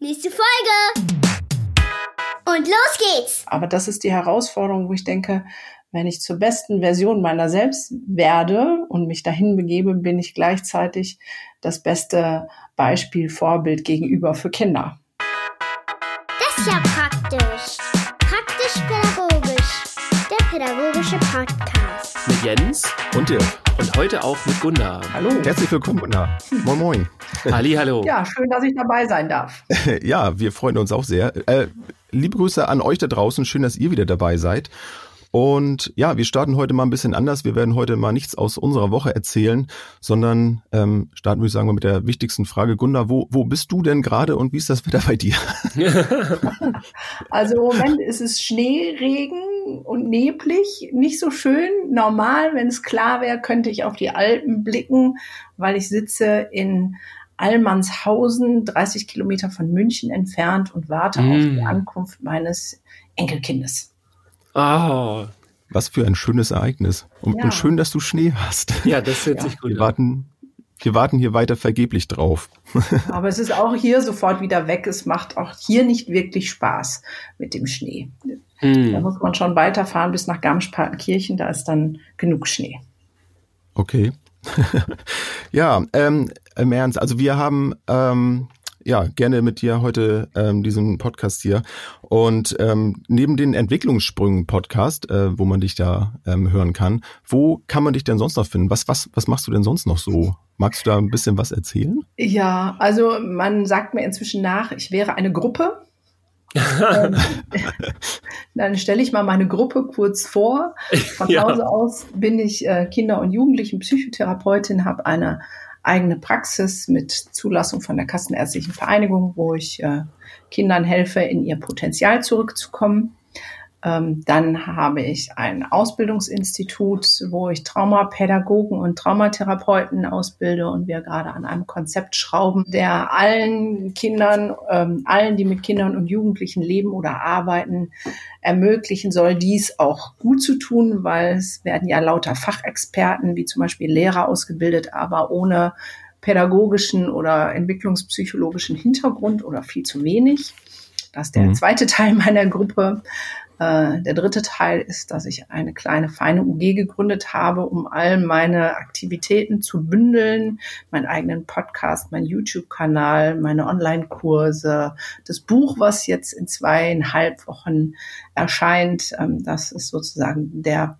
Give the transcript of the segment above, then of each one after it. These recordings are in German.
Nächste Folge! Und los geht's! Aber das ist die Herausforderung, wo ich denke, wenn ich zur besten Version meiner selbst werde und mich dahin begebe, bin ich gleichzeitig das beste Beispiel, Vorbild gegenüber für Kinder. Das ist ja praktisch. Praktisch-pädagogisch. Der pädagogische Podcast. Mit Jens und Dirk. Und heute auch mit Gunnar. Hallo. Herzlich willkommen, Gunnar. Moin, moin. Ali, hallo. Ja, schön, dass ich dabei sein darf. ja, wir freuen uns auch sehr. Äh, liebe Grüße an euch da draußen. Schön, dass ihr wieder dabei seid. Und ja, wir starten heute mal ein bisschen anders. Wir werden heute mal nichts aus unserer Woche erzählen, sondern ähm, starten, würde ich sagen, mit der wichtigsten Frage. Gunnar, wo, wo bist du denn gerade und wie ist das Wetter bei dir? also im Moment ist es Schneeregen und neblig, nicht so schön. Normal, wenn es klar wäre, könnte ich auf die Alpen blicken, weil ich sitze in Allmannshausen, 30 Kilometer von München entfernt und warte mm. auf die Ankunft meines Enkelkindes. Oh. Was für ein schönes Ereignis. Und, ja. und schön, dass du Schnee hast. Ja, das hört ja. sich gut wir an. Warten, wir warten hier weiter vergeblich drauf. Aber es ist auch hier sofort wieder weg. Es macht auch hier nicht wirklich Spaß mit dem Schnee. Hm. Da muss man schon weiterfahren bis nach Garmisch-Partenkirchen. Da ist dann genug Schnee. Okay. ja, ähm, im Ernst. Also wir haben ähm, ja, gerne mit dir heute ähm, diesen Podcast hier. Und ähm, neben den Entwicklungssprüngen-Podcast, äh, wo man dich da ähm, hören kann, wo kann man dich denn sonst noch finden? Was, was, was machst du denn sonst noch so? Magst du da ein bisschen was erzählen? Ja, also man sagt mir inzwischen nach, ich wäre eine Gruppe. ähm, dann stelle ich mal meine Gruppe kurz vor. Von ja. Hause aus bin ich äh, Kinder- und Jugendlichen-Psychotherapeutin, habe eine eigene Praxis mit Zulassung von der Kassenärztlichen Vereinigung, wo ich äh, Kindern helfe, in ihr Potenzial zurückzukommen. Ähm, dann habe ich ein Ausbildungsinstitut, wo ich Traumapädagogen und Traumatherapeuten ausbilde und wir gerade an einem Konzept schrauben, der allen Kindern, ähm, allen, die mit Kindern und Jugendlichen leben oder arbeiten, ermöglichen soll, dies auch gut zu tun, weil es werden ja lauter Fachexperten, wie zum Beispiel Lehrer ausgebildet, aber ohne pädagogischen oder entwicklungspsychologischen Hintergrund oder viel zu wenig. Das ist der mhm. zweite Teil meiner Gruppe. Äh, der dritte Teil ist, dass ich eine kleine feine UG gegründet habe, um all meine Aktivitäten zu bündeln, meinen eigenen Podcast, meinen YouTube-Kanal, meine Online-Kurse, das Buch, was jetzt in zweieinhalb Wochen erscheint. Ähm, das ist sozusagen der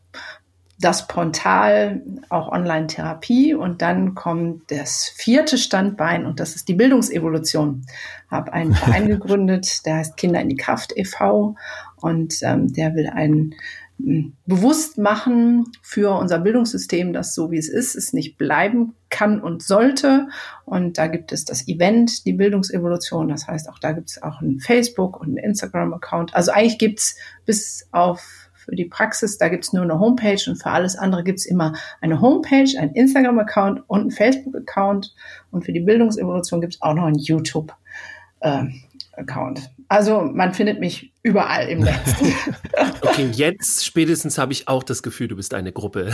das Portal, auch Online-Therapie und dann kommt das vierte Standbein und das ist die Bildungsevolution. Habe einen Verein gegründet, der heißt Kinder in die Kraft e.V. und ähm, der will einen hm, bewusst machen für unser Bildungssystem, dass so wie es ist, es nicht bleiben kann und sollte. Und da gibt es das Event, die Bildungsevolution. Das heißt, auch da gibt es auch ein Facebook und ein Instagram-Account. Also eigentlich gibt es bis auf für die Praxis, da gibt's nur eine Homepage und für alles andere gibt's immer eine Homepage, ein Instagram-Account und ein Facebook-Account. Und für die Bildungsevolution gibt's auch noch einen YouTube-Account. Äh, also man findet mich überall im Netz. okay, jetzt spätestens habe ich auch das Gefühl, du bist eine Gruppe.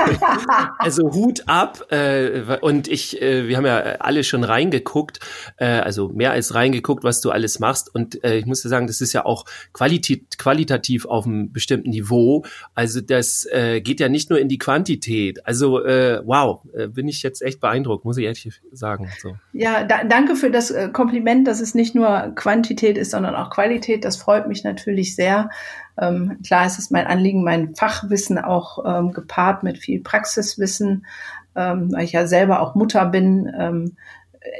also Hut ab. Äh, und ich, äh, wir haben ja alle schon reingeguckt, äh, also mehr als reingeguckt, was du alles machst. Und äh, ich muss dir sagen, das ist ja auch qualit qualitativ auf einem bestimmten Niveau. Also das äh, geht ja nicht nur in die Quantität. Also äh, wow, bin ich jetzt echt beeindruckt, muss ich ehrlich sagen. So. Ja, da, danke für das Kompliment, dass es nicht nur Quantität ist, sondern auch Qualität. Das freut mich natürlich sehr. Ähm, klar, es ist mein Anliegen, mein Fachwissen auch ähm, gepaart mit viel Praxiswissen, ähm, weil ich ja selber auch Mutter bin, ähm,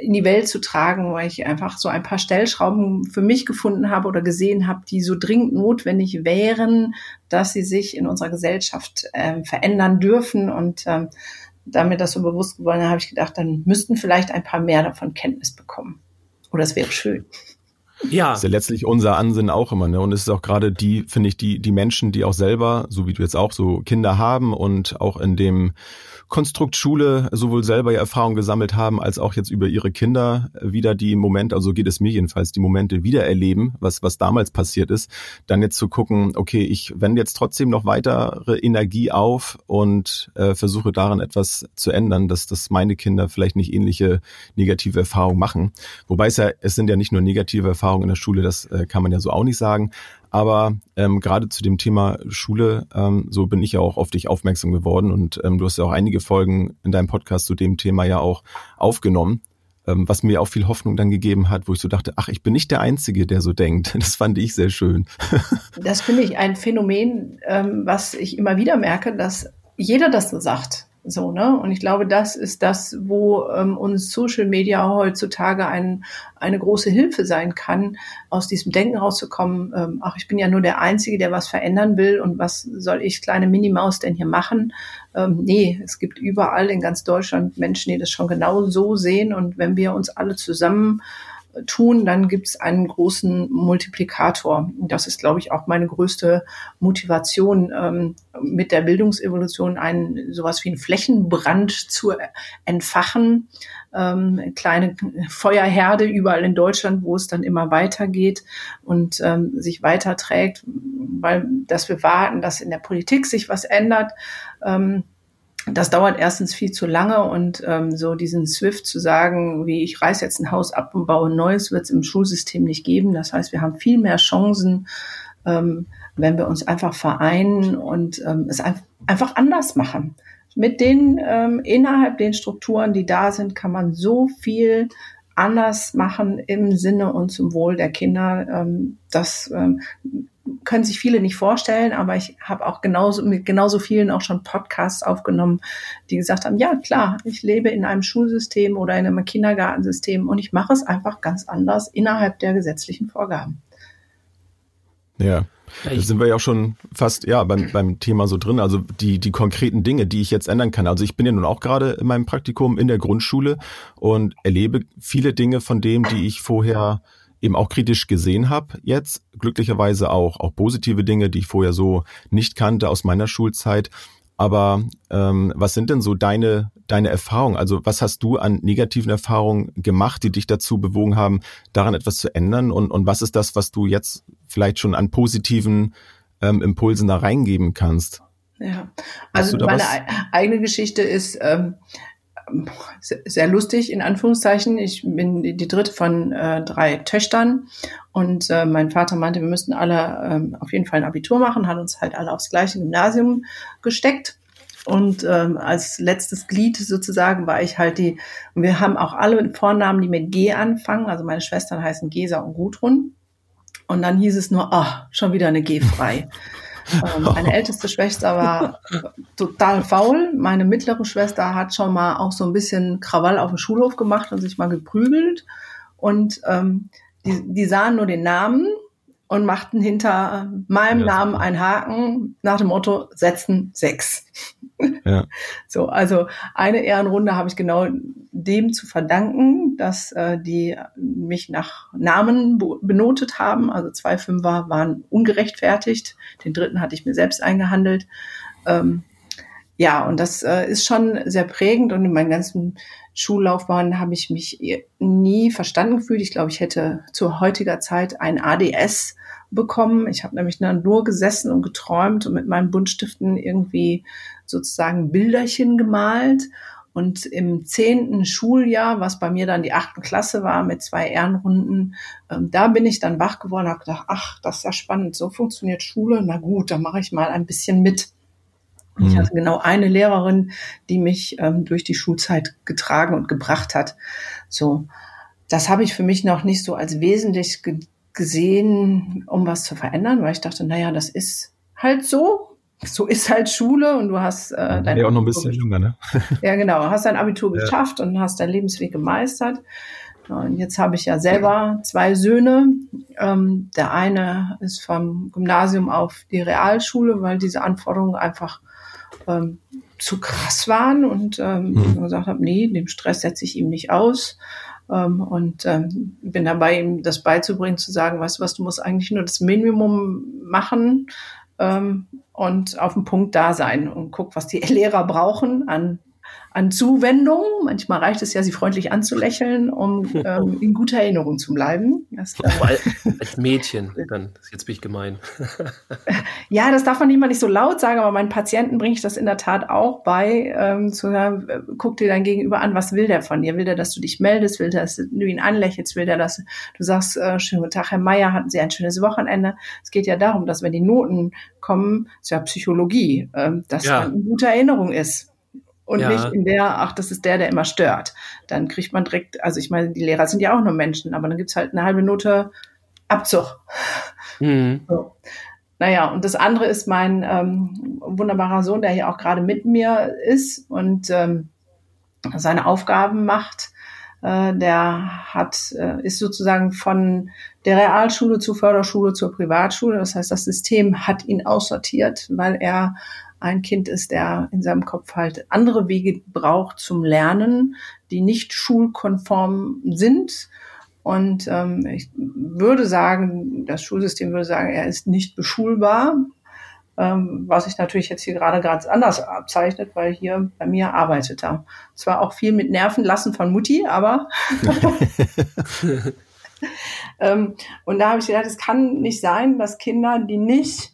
in die Welt zu tragen, weil ich einfach so ein paar Stellschrauben für mich gefunden habe oder gesehen habe, die so dringend notwendig wären, dass sie sich in unserer Gesellschaft ähm, verändern dürfen. Und ähm, damit das so bewusst geworden habe ich gedacht, dann müssten vielleicht ein paar mehr davon Kenntnis bekommen. Oder es wäre schön. Ja. Ist ja letztlich unser Ansinnen auch immer, ne? Und es ist auch gerade die, finde ich, die, die Menschen, die auch selber, so wie du jetzt auch, so Kinder haben und auch in dem Konstrukt Schule sowohl selber ja Erfahrung gesammelt haben, als auch jetzt über ihre Kinder wieder die Momente, also geht es mir jedenfalls, die Momente wieder erleben, was, was damals passiert ist, dann jetzt zu gucken, okay, ich wende jetzt trotzdem noch weitere Energie auf und äh, versuche daran etwas zu ändern, dass, dass meine Kinder vielleicht nicht ähnliche negative Erfahrungen machen. Wobei es ja, es sind ja nicht nur negative Erfahrungen in der Schule, das äh, kann man ja so auch nicht sagen, aber ähm, gerade zu dem Thema Schule, ähm, so bin ich ja auch auf dich aufmerksam geworden und ähm, du hast ja auch einige Folgen in deinem Podcast zu dem Thema ja auch aufgenommen, ähm, was mir auch viel Hoffnung dann gegeben hat, wo ich so dachte, ach, ich bin nicht der Einzige, der so denkt. Das fand ich sehr schön. das finde ich ein Phänomen, ähm, was ich immer wieder merke, dass jeder das so sagt. So, ne? Und ich glaube, das ist das, wo ähm, uns Social Media heutzutage ein, eine große Hilfe sein kann, aus diesem Denken rauszukommen, ähm, ach, ich bin ja nur der Einzige, der was verändern will und was soll ich, kleine Minimaus, denn hier machen? Ähm, nee, es gibt überall in ganz Deutschland Menschen, die das schon genau so sehen und wenn wir uns alle zusammen tun, dann gibt es einen großen Multiplikator. Das ist, glaube ich, auch meine größte Motivation, ähm, mit der Bildungsevolution einen sowas wie einen Flächenbrand zu entfachen. Ähm, kleine Feuerherde überall in Deutschland, wo es dann immer weitergeht und ähm, sich weiterträgt, weil dass wir warten, dass in der Politik sich was ändert. Ähm, das dauert erstens viel zu lange und ähm, so diesen Swift zu sagen, wie ich reiß jetzt ein Haus ab und baue ein neues, wird es im Schulsystem nicht geben. Das heißt, wir haben viel mehr Chancen, ähm, wenn wir uns einfach vereinen und ähm, es ein, einfach anders machen. Mit den ähm, innerhalb den Strukturen, die da sind, kann man so viel anders machen im Sinne und zum Wohl der Kinder. Ähm, das ähm, können sich viele nicht vorstellen, aber ich habe auch genauso mit genauso vielen auch schon Podcasts aufgenommen, die gesagt haben, ja klar, ich lebe in einem Schulsystem oder in einem Kindergartensystem und ich mache es einfach ganz anders innerhalb der gesetzlichen Vorgaben. Ja. Da sind wir ja auch schon fast ja beim, beim Thema so drin. Also die, die konkreten Dinge, die ich jetzt ändern kann. Also ich bin ja nun auch gerade in meinem Praktikum in der Grundschule und erlebe viele Dinge von dem, die ich vorher eben auch kritisch gesehen habe jetzt, glücklicherweise auch, auch positive Dinge, die ich vorher so nicht kannte aus meiner Schulzeit. Aber ähm, was sind denn so deine, deine Erfahrungen? Also was hast du an negativen Erfahrungen gemacht, die dich dazu bewogen haben, daran etwas zu ändern? Und, und was ist das, was du jetzt vielleicht schon an positiven ähm, Impulsen da reingeben kannst? Ja, also meine was? eigene Geschichte ist, ähm, sehr lustig, in Anführungszeichen. Ich bin die dritte von äh, drei Töchtern und äh, mein Vater meinte, wir müssten alle ähm, auf jeden Fall ein Abitur machen, hat uns halt alle aufs gleiche Gymnasium gesteckt. Und ähm, als letztes Glied sozusagen war ich halt die, und wir haben auch alle Vornamen, die mit G anfangen. Also meine Schwestern heißen Gesa und Gudrun. Und dann hieß es nur, ah, oh, schon wieder eine G frei. Ähm, meine älteste Schwester war total faul. Meine mittlere Schwester hat schon mal auch so ein bisschen Krawall auf dem Schulhof gemacht und sich mal geprügelt. Und ähm, die, die sahen nur den Namen und machten hinter meinem ja. Namen einen Haken nach dem Motto setzen sechs. Ja. So, also eine Ehrenrunde habe ich genau dem zu verdanken, dass äh, die mich nach Namen benotet haben. Also zwei Fünfer waren ungerechtfertigt, den dritten hatte ich mir selbst eingehandelt. Ähm, ja, und das äh, ist schon sehr prägend und in meinen ganzen Schullaufbahn habe ich mich nie verstanden gefühlt. Ich glaube, ich hätte zu heutiger Zeit ein ADS bekommen. Ich habe nämlich nur gesessen und geträumt und mit meinen Buntstiften irgendwie sozusagen Bilderchen gemalt. Und im zehnten Schuljahr, was bei mir dann die achten Klasse war mit zwei Ehrenrunden, ähm, da bin ich dann wach geworden, habe gedacht, ach, das ist ja spannend, so funktioniert Schule. Na gut, dann mache ich mal ein bisschen mit. Mhm. Ich hatte genau eine Lehrerin, die mich ähm, durch die Schulzeit getragen und gebracht hat. So, das habe ich für mich noch nicht so als wesentlich gesehen, um was zu verändern, weil ich dachte, naja, das ist halt so. So ist halt Schule und du hast äh, dein ja auch noch ein bisschen jünger, ne? ja, genau, hast dein Abitur ja. geschafft und hast deinen Lebensweg gemeistert. Und jetzt habe ich ja selber zwei Söhne. Ähm, der eine ist vom Gymnasium auf die Realschule, weil diese Anforderungen einfach ähm, zu krass waren und ähm, mhm. gesagt habe, nee, dem Stress setze ich ihm nicht aus. ähm, und ähm, bin dabei, ihm das beizubringen, zu sagen, weißt du was, du musst eigentlich nur das Minimum machen ähm, und auf den Punkt da sein und guck, was die Lehrer brauchen an an Zuwendung. Manchmal reicht es ja, sie freundlich anzulächeln, um ähm, in guter Erinnerung zu bleiben. Das, äh, als Mädchen, dann, jetzt bin ich gemein. ja, das darf man nicht mal nicht so laut sagen, aber meinen Patienten bringe ich das in der Tat auch bei, ähm, zu sagen, äh, guck dir dein Gegenüber an, was will der von dir? Will der, dass du dich meldest? Will der, dass du ihn anlächelst? Will der, dass du sagst, äh, schönen guten Tag, Herr Meier, hatten Sie ein schönes Wochenende? Es geht ja darum, dass wenn die Noten kommen, ist ja Psychologie, äh, dass ja. man in guter Erinnerung ist und ja. nicht in der, ach, das ist der, der immer stört. Dann kriegt man direkt, also ich meine, die Lehrer sind ja auch nur Menschen, aber dann gibt's halt eine halbe Minute Abzug. Mhm. So. Naja, und das andere ist mein ähm, wunderbarer Sohn, der hier auch gerade mit mir ist und ähm, seine Aufgaben macht. Äh, der hat, äh, ist sozusagen von der Realschule zur Förderschule zur Privatschule. Das heißt, das System hat ihn aussortiert, weil er ein Kind ist, der in seinem Kopf halt andere Wege braucht zum Lernen, die nicht schulkonform sind. Und ähm, ich würde sagen, das Schulsystem würde sagen, er ist nicht beschulbar, ähm, was sich natürlich jetzt hier gerade ganz anders abzeichnet, weil hier bei mir arbeitet er. Zwar auch viel mit Nerven lassen von Mutti, aber ähm, und da habe ich gedacht, es kann nicht sein, dass Kinder, die nicht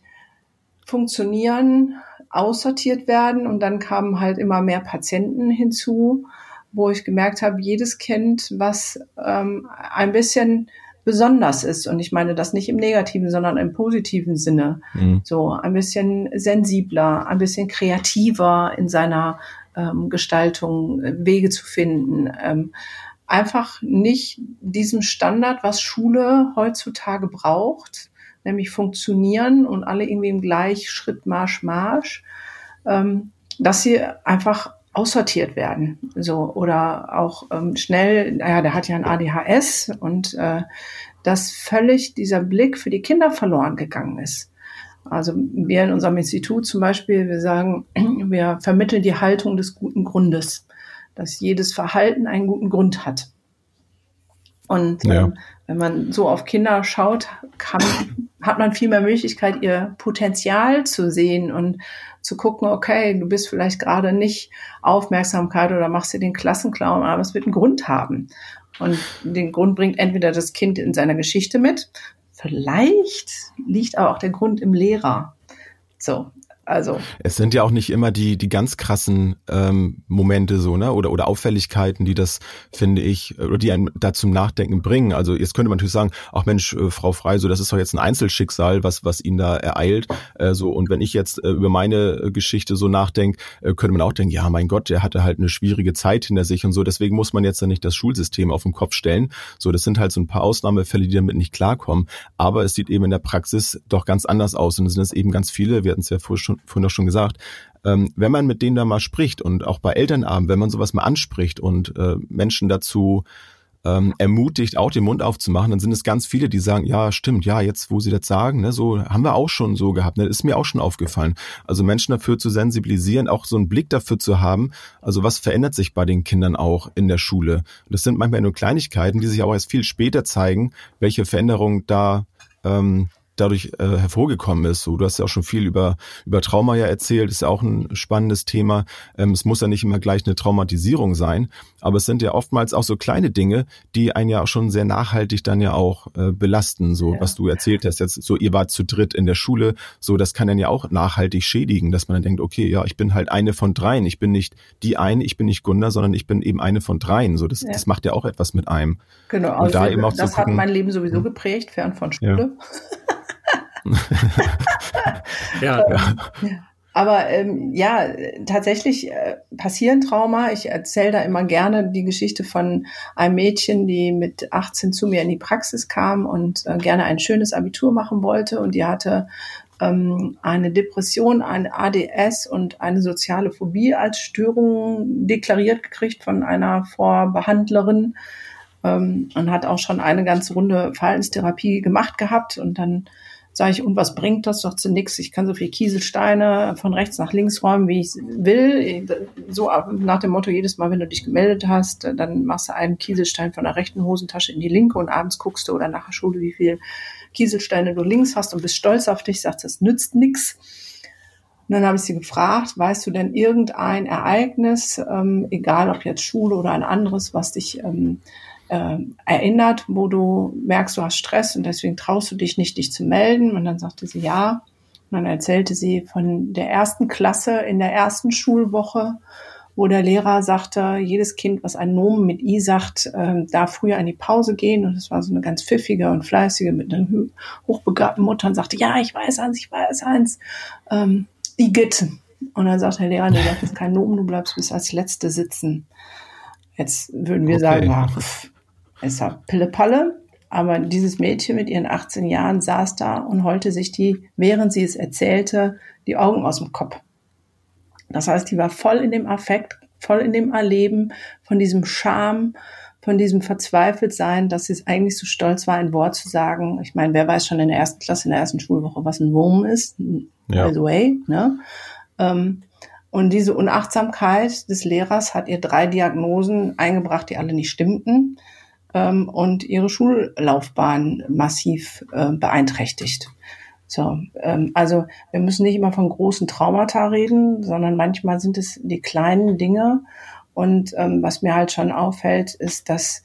funktionieren, aussortiert werden und dann kamen halt immer mehr Patienten hinzu, wo ich gemerkt habe, jedes Kind, was ähm, ein bisschen besonders ist. Und ich meine das nicht im negativen, sondern im positiven Sinne. Mhm. So ein bisschen sensibler, ein bisschen kreativer in seiner ähm, Gestaltung, Wege zu finden. Ähm, einfach nicht diesem Standard, was Schule heutzutage braucht, nämlich funktionieren und alle irgendwie im Gleichschritt Marsch, Marsch, ähm, dass sie einfach aussortiert werden. So, oder auch ähm, schnell, naja, der hat ja ein ADHS und äh, dass völlig dieser Blick für die Kinder verloren gegangen ist. Also wir in unserem Institut zum Beispiel, wir sagen, wir vermitteln die Haltung des guten Grundes, dass jedes Verhalten einen guten Grund hat. Und ja. ähm, wenn man so auf Kinder schaut, kann, hat man viel mehr Möglichkeit, ihr Potenzial zu sehen und zu gucken, okay, du bist vielleicht gerade nicht Aufmerksamkeit oder machst dir den Klassenclown, aber es wird einen Grund haben. Und den Grund bringt entweder das Kind in seiner Geschichte mit, vielleicht liegt aber auch der Grund im Lehrer. So, also. Es sind ja auch nicht immer die, die ganz krassen ähm, Momente so, ne? Oder, oder Auffälligkeiten, die das, finde ich, oder die einen da zum Nachdenken bringen. Also jetzt könnte man natürlich sagen, ach Mensch, äh, Frau Frei, so das ist doch jetzt ein Einzelschicksal, was, was ihn da ereilt. Äh, so, und wenn ich jetzt äh, über meine äh, Geschichte so nachdenke, äh, könnte man auch denken, ja, mein Gott, der hatte halt eine schwierige Zeit hinter sich und so. Deswegen muss man jetzt ja nicht das Schulsystem auf den Kopf stellen. So, das sind halt so ein paar Ausnahmefälle, die damit nicht klarkommen. Aber es sieht eben in der Praxis doch ganz anders aus. Und es sind es eben ganz viele, wir hatten es ja vorher schon vorhin auch schon gesagt, ähm, wenn man mit denen da mal spricht und auch bei Elternabend, wenn man sowas mal anspricht und äh, Menschen dazu ähm, ermutigt, auch den Mund aufzumachen, dann sind es ganz viele, die sagen, ja, stimmt, ja, jetzt, wo sie das sagen, ne, so haben wir auch schon so gehabt, ne, ist mir auch schon aufgefallen. Also Menschen dafür zu sensibilisieren, auch so einen Blick dafür zu haben, also was verändert sich bei den Kindern auch in der Schule. Das sind manchmal nur Kleinigkeiten, die sich auch erst viel später zeigen, welche Veränderungen da ähm, dadurch äh, hervorgekommen ist. So, du hast ja auch schon viel über, über Trauma ja erzählt, ist ja auch ein spannendes Thema. Ähm, es muss ja nicht immer gleich eine Traumatisierung sein, aber es sind ja oftmals auch so kleine Dinge, die einen ja auch schon sehr nachhaltig dann ja auch äh, belasten. So, ja. was du erzählt hast, jetzt so, ihr wart zu dritt in der Schule, so, das kann dann ja auch nachhaltig schädigen, dass man dann denkt, okay, ja, ich bin halt eine von dreien. Ich bin nicht die eine, ich bin nicht Gunda, sondern ich bin eben eine von dreien. So, das, ja. das macht ja auch etwas mit einem. Genau, also da eben auch das hat mein Leben sowieso hm. geprägt, fern von Schule. Ja. ja, ja. Aber ähm, ja, tatsächlich äh, passieren Trauma. Ich erzähle da immer gerne die Geschichte von einem Mädchen, die mit 18 zu mir in die Praxis kam und äh, gerne ein schönes Abitur machen wollte. Und die hatte ähm, eine Depression, ein ADS und eine soziale Phobie als Störung deklariert gekriegt von einer Vorbehandlerin ähm, und hat auch schon eine ganze Runde Verhaltenstherapie gemacht gehabt. Und dann Sag ich, und was bringt das? Sagt sie nix. Ich kann so viel Kieselsteine von rechts nach links räumen, wie ich will. So nach dem Motto, jedes Mal, wenn du dich gemeldet hast, dann machst du einen Kieselstein von der rechten Hosentasche in die linke und abends guckst du oder nach der Schule, wie viel Kieselsteine du links hast und bist stolz auf dich, sagst, das nützt nix. Und dann habe ich sie gefragt, weißt du denn irgendein Ereignis, ähm, egal ob jetzt Schule oder ein anderes, was dich ähm, äh, erinnert, wo du merkst, du hast Stress und deswegen traust du dich nicht, dich zu melden? Und dann sagte sie ja. Und dann erzählte sie von der ersten Klasse in der ersten Schulwoche, wo der Lehrer sagte, jedes Kind, was einen Nomen mit I sagt, äh, darf früher in die Pause gehen. Und es war so eine ganz pfiffige und fleißige mit einer hochbegabten Mutter und sagte, ja, ich weiß eins, ich weiß eins. Ähm, Igitt. Und dann sagt der Lehrer, das ist kein Nomen, du bleibst bis als Letzte sitzen. Jetzt würden wir okay. sagen, ach, ist ja Pille-Palle. Aber dieses Mädchen mit ihren 18 Jahren saß da und heulte sich die, während sie es erzählte, die Augen aus dem Kopf. Das heißt, die war voll in dem Affekt, voll in dem Erleben von diesem Scham, von diesem Verzweifeltsein, dass sie eigentlich so stolz war, ein Wort zu sagen. Ich meine, wer weiß schon in der ersten Klasse, in der ersten Schulwoche, was ein Wurm ist ja. by the way. Ne? Ähm, und diese Unachtsamkeit des Lehrers hat ihr drei Diagnosen eingebracht, die alle nicht stimmten ähm, und ihre Schullaufbahn massiv äh, beeinträchtigt. So, ähm, also wir müssen nicht immer von großen Traumata reden, sondern manchmal sind es die kleinen Dinge. Und ähm, was mir halt schon auffällt, ist, dass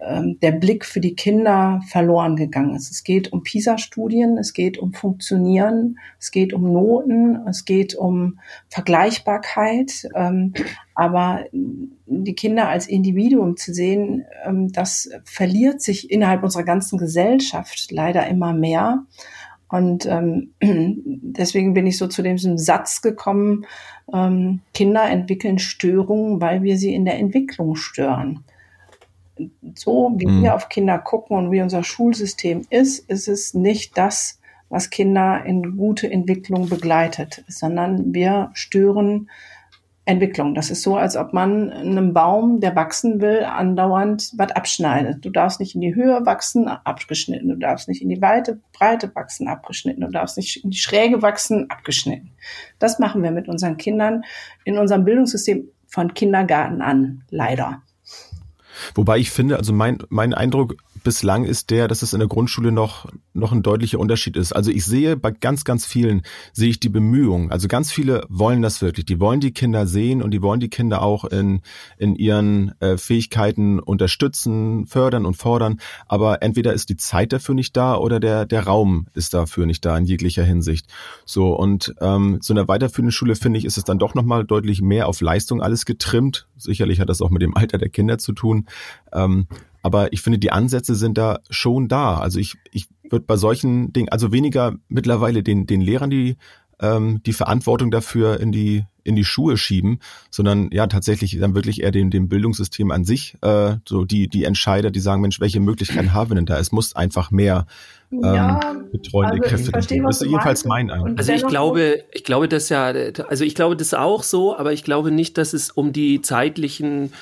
ähm, der Blick für die Kinder verloren gegangen ist. Es geht um PISA-Studien, es geht um Funktionieren, es geht um Noten, es geht um Vergleichbarkeit. Aber die Kinder als Individuum zu sehen, ähm, das verliert sich innerhalb unserer ganzen Gesellschaft leider immer mehr. Und ähm, deswegen bin ich so zu diesem Satz gekommen, ähm, Kinder entwickeln Störungen, weil wir sie in der Entwicklung stören so wie mhm. wir auf Kinder gucken und wie unser Schulsystem ist, ist es nicht das, was Kinder in gute Entwicklung begleitet, sondern wir stören Entwicklung. Das ist so, als ob man einem Baum, der wachsen will, andauernd was abschneidet. Du darfst nicht in die Höhe wachsen, abgeschnitten. Du darfst nicht in die Weite, Breite wachsen, abgeschnitten. Du darfst nicht in die Schräge wachsen, abgeschnitten. Das machen wir mit unseren Kindern in unserem Bildungssystem von Kindergarten an, leider. Wobei ich finde, also mein, mein Eindruck bislang ist der, dass es in der Grundschule noch, noch ein deutlicher Unterschied ist. Also ich sehe bei ganz, ganz vielen, sehe ich die Bemühungen. Also ganz viele wollen das wirklich. Die wollen die Kinder sehen und die wollen die Kinder auch in, in ihren äh, Fähigkeiten unterstützen, fördern und fordern. Aber entweder ist die Zeit dafür nicht da oder der, der Raum ist dafür nicht da in jeglicher Hinsicht. So und ähm, so in der weiterführenden Schule finde ich, ist es dann doch nochmal deutlich mehr auf Leistung alles getrimmt. Sicherlich hat das auch mit dem Alter der Kinder zu tun. Ähm, aber ich finde, die Ansätze sind da schon da. Also ich, ich würde bei solchen Dingen, also weniger mittlerweile den, den Lehrern die, ähm, die Verantwortung dafür in die, in die Schuhe schieben, sondern ja tatsächlich dann wirklich eher dem, dem Bildungssystem an sich, äh, so die, die Entscheider, die sagen, Mensch, welche Möglichkeiten haben wir denn da? Es muss einfach mehr ähm, ja, betreuende also Kräfte verstehe, Das ist jedenfalls mein Eindruck. Also ich glaube, ich glaube das ja, also ich glaube das auch so, aber ich glaube nicht, dass es um die zeitlichen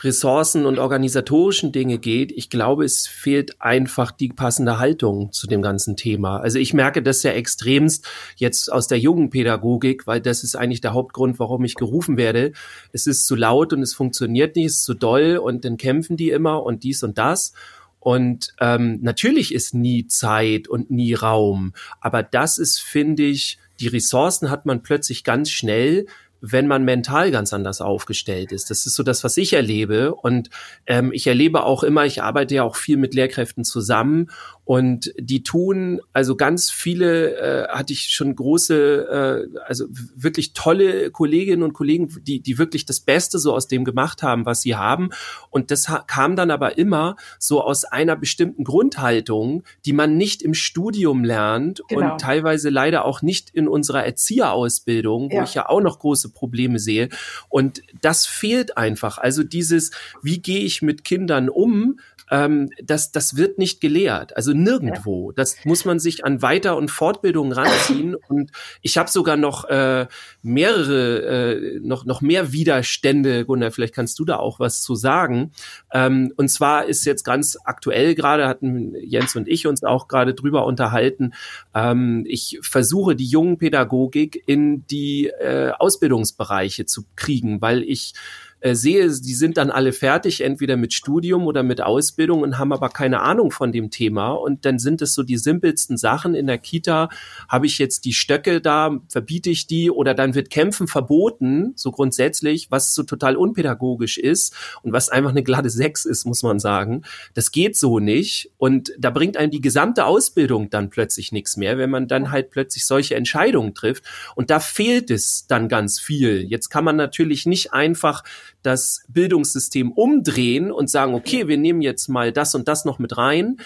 Ressourcen und organisatorischen Dinge geht. Ich glaube, es fehlt einfach die passende Haltung zu dem ganzen Thema. Also ich merke das ja extremst jetzt aus der jungen Pädagogik, weil das ist eigentlich der Hauptgrund, warum ich gerufen werde. Es ist zu laut und es funktioniert nicht, es ist zu doll und dann kämpfen die immer und dies und das. Und ähm, natürlich ist nie Zeit und nie Raum, aber das ist, finde ich, die Ressourcen hat man plötzlich ganz schnell, wenn man mental ganz anders aufgestellt ist. Das ist so das, was ich erlebe. Und ähm, ich erlebe auch immer, ich arbeite ja auch viel mit Lehrkräften zusammen und die tun, also ganz viele äh, hatte ich schon große, äh, also wirklich tolle Kolleginnen und Kollegen, die, die wirklich das Beste so aus dem gemacht haben, was sie haben. Und das kam dann aber immer so aus einer bestimmten Grundhaltung, die man nicht im Studium lernt genau. und teilweise leider auch nicht in unserer Erzieherausbildung, wo ja. ich ja auch noch große Probleme sehe. Und das fehlt einfach. Also dieses, wie gehe ich mit Kindern um? Ähm, das, das wird nicht gelehrt. Also nirgendwo. Das muss man sich an Weiter- und Fortbildungen ranziehen. Und ich habe sogar noch äh, mehrere, äh, noch, noch mehr Widerstände, Gunnar, vielleicht kannst du da auch was zu sagen. Ähm, und zwar ist jetzt ganz aktuell gerade, hatten Jens und ich uns auch gerade drüber unterhalten, ähm, ich versuche die jungen Pädagogik in die äh, Ausbildungsbereiche zu kriegen, weil ich äh, sehe, die sind dann alle fertig, entweder mit Studium oder mit Ausbildung und haben aber keine Ahnung von dem Thema. Und dann sind es so die simpelsten Sachen. In der Kita habe ich jetzt die Stöcke da, verbiete ich die oder dann wird Kämpfen verboten, so grundsätzlich, was so total unpädagogisch ist und was einfach eine glatte Sechs ist, muss man sagen. Das geht so nicht. Und da bringt einem die gesamte Ausbildung dann plötzlich nichts mehr, wenn man dann halt plötzlich solche Entscheidungen trifft. Und da fehlt es dann ganz viel. Jetzt kann man natürlich nicht einfach das Bildungssystem umdrehen und sagen, okay, wir nehmen jetzt mal das und das noch mit rein.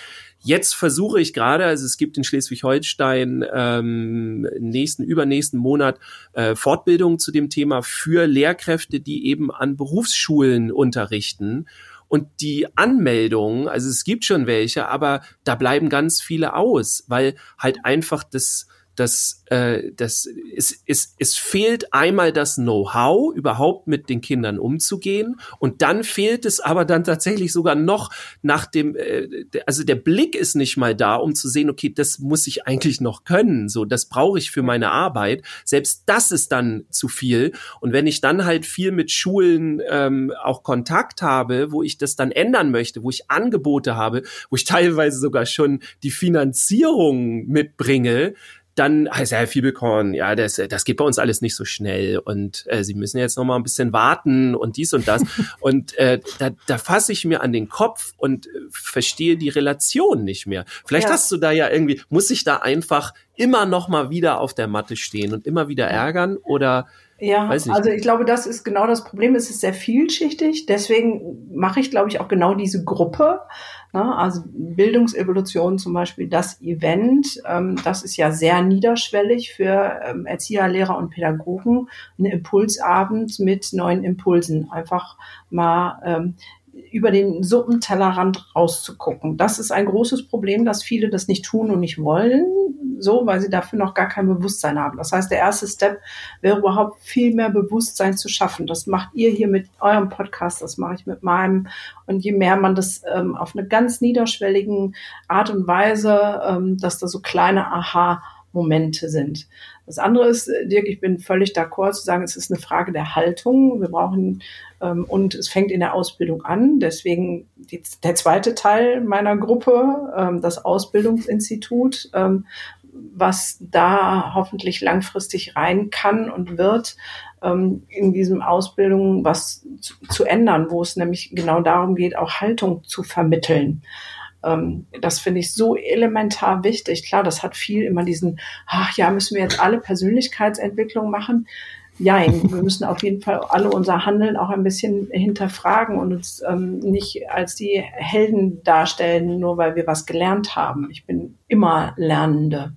Jetzt versuche ich gerade, also es gibt in Schleswig-Holstein ähm, nächsten, übernächsten Monat äh, Fortbildungen zu dem Thema für Lehrkräfte, die eben an Berufsschulen unterrichten. Und die Anmeldungen, also es gibt schon welche, aber da bleiben ganz viele aus, weil halt einfach das das, äh, das es, es, es fehlt einmal das Know-how, überhaupt mit den Kindern umzugehen. Und dann fehlt es aber dann tatsächlich sogar noch nach dem, äh, also der Blick ist nicht mal da, um zu sehen, okay, das muss ich eigentlich noch können. So, das brauche ich für meine Arbeit. Selbst das ist dann zu viel. Und wenn ich dann halt viel mit Schulen ähm, auch Kontakt habe, wo ich das dann ändern möchte, wo ich Angebote habe, wo ich teilweise sogar schon die Finanzierung mitbringe, dann heißt Herr Fiebelkorn, ja, das, das geht bei uns alles nicht so schnell und äh, Sie müssen jetzt noch mal ein bisschen warten und dies und das. und äh, da, da fasse ich mir an den Kopf und äh, verstehe die Relation nicht mehr. Vielleicht ja. hast du da ja irgendwie, muss ich da einfach immer noch mal wieder auf der Matte stehen und immer wieder ärgern oder ja, also ich glaube, das ist genau das Problem. Es ist sehr vielschichtig. Deswegen mache ich, glaube ich, auch genau diese Gruppe. Ne? Also Bildungsevolution zum Beispiel, das Event, ähm, das ist ja sehr niederschwellig für ähm, Erzieher, Lehrer und Pädagogen. Ein Impulsabend mit neuen Impulsen. Einfach mal ähm, über den Suppentellerrand rauszugucken. Das ist ein großes Problem, dass viele das nicht tun und nicht wollen, so, weil sie dafür noch gar kein Bewusstsein haben. Das heißt, der erste Step wäre überhaupt viel mehr Bewusstsein zu schaffen. Das macht ihr hier mit eurem Podcast, das mache ich mit meinem. Und je mehr man das ähm, auf eine ganz niederschwelligen Art und Weise, ähm, dass da so kleine Aha Momente sind. Das andere ist, äh, Dirk, ich bin völlig d'accord zu sagen, es ist eine Frage der Haltung. Wir brauchen, ähm, und es fängt in der Ausbildung an. Deswegen die, der zweite Teil meiner Gruppe, ähm, das Ausbildungsinstitut, ähm, was da hoffentlich langfristig rein kann und wird, ähm, in diesem Ausbildung was zu, zu ändern, wo es nämlich genau darum geht, auch Haltung zu vermitteln. Ähm, das finde ich so elementar wichtig. Klar, das hat viel immer diesen, ach ja, müssen wir jetzt alle Persönlichkeitsentwicklung machen. Ja, wir müssen auf jeden Fall alle unser Handeln auch ein bisschen hinterfragen und uns ähm, nicht als die Helden darstellen, nur weil wir was gelernt haben. Ich bin immer Lernende.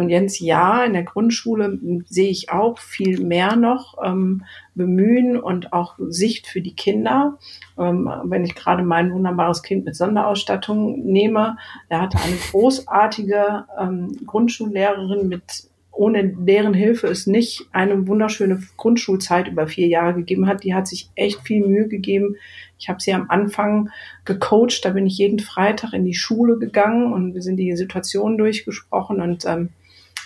Und Jens, ja, in der Grundschule sehe ich auch viel mehr noch ähm, Bemühen und auch Sicht für die Kinder. Ähm, wenn ich gerade mein wunderbares Kind mit Sonderausstattung nehme, er hatte eine großartige ähm, Grundschullehrerin mit ohne deren Hilfe es nicht eine wunderschöne Grundschulzeit über vier Jahre gegeben hat. Die hat sich echt viel Mühe gegeben. Ich habe sie am Anfang gecoacht, da bin ich jeden Freitag in die Schule gegangen und wir sind die Situation durchgesprochen und ähm,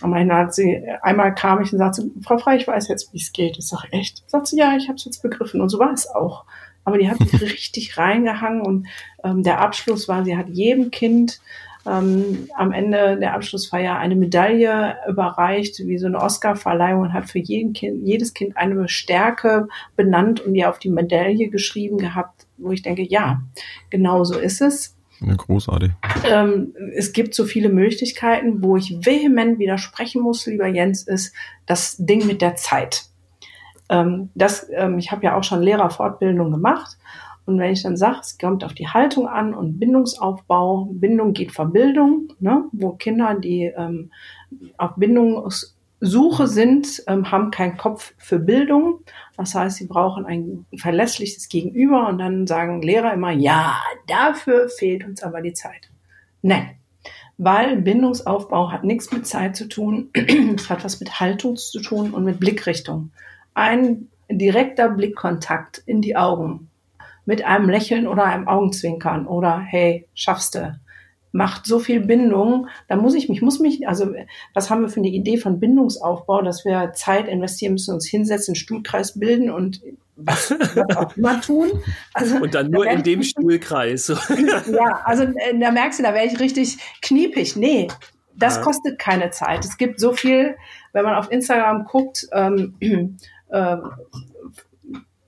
am Ende hat sie, einmal kam ich und sagte, Frau Frei, ich weiß jetzt, wie es geht. Ich sage, echt? Sagt sie, ja, ich habe es jetzt begriffen. Und so war es auch. Aber die hat sich richtig reingehangen und ähm, der Abschluss war, sie hat jedem Kind ähm, am Ende der Abschlussfeier eine Medaille überreicht, wie so eine Oscar-Verleihung und hat für jeden kind, jedes Kind eine Stärke benannt und ihr auf die Medaille geschrieben gehabt, wo ich denke, ja, genau so ist es. Ja, großartig. Ähm, es gibt so viele Möglichkeiten, wo ich vehement widersprechen muss, lieber Jens, ist das Ding mit der Zeit. Ähm, das, ähm, ich habe ja auch schon Lehrerfortbildung gemacht. Und wenn ich dann sage, es kommt auf die Haltung an und Bindungsaufbau, Bindung geht vor Bildung, ne, wo Kinder, die ähm, auf Bindung Suche sind, ähm, haben keinen Kopf für Bildung. Das heißt, sie brauchen ein verlässliches Gegenüber und dann sagen Lehrer immer, ja, dafür fehlt uns aber die Zeit. Nein, weil Bindungsaufbau hat nichts mit Zeit zu tun, es hat was mit Haltung zu tun und mit Blickrichtung. Ein direkter Blickkontakt in die Augen mit einem Lächeln oder einem Augenzwinkern oder hey, schaffst du, macht so viel Bindung, da muss ich mich, muss mich, also was haben wir für eine Idee von Bindungsaufbau, dass wir Zeit investieren müssen, uns hinsetzen, einen Stuhlkreis bilden und was, was auch immer tun. Also, und dann nur da in dem richtig, Stuhlkreis. ja, also äh, da merkst du, da wäre ich richtig kniepig. Nee, das ja. kostet keine Zeit. Es gibt so viel, wenn man auf Instagram guckt, ähm, äh,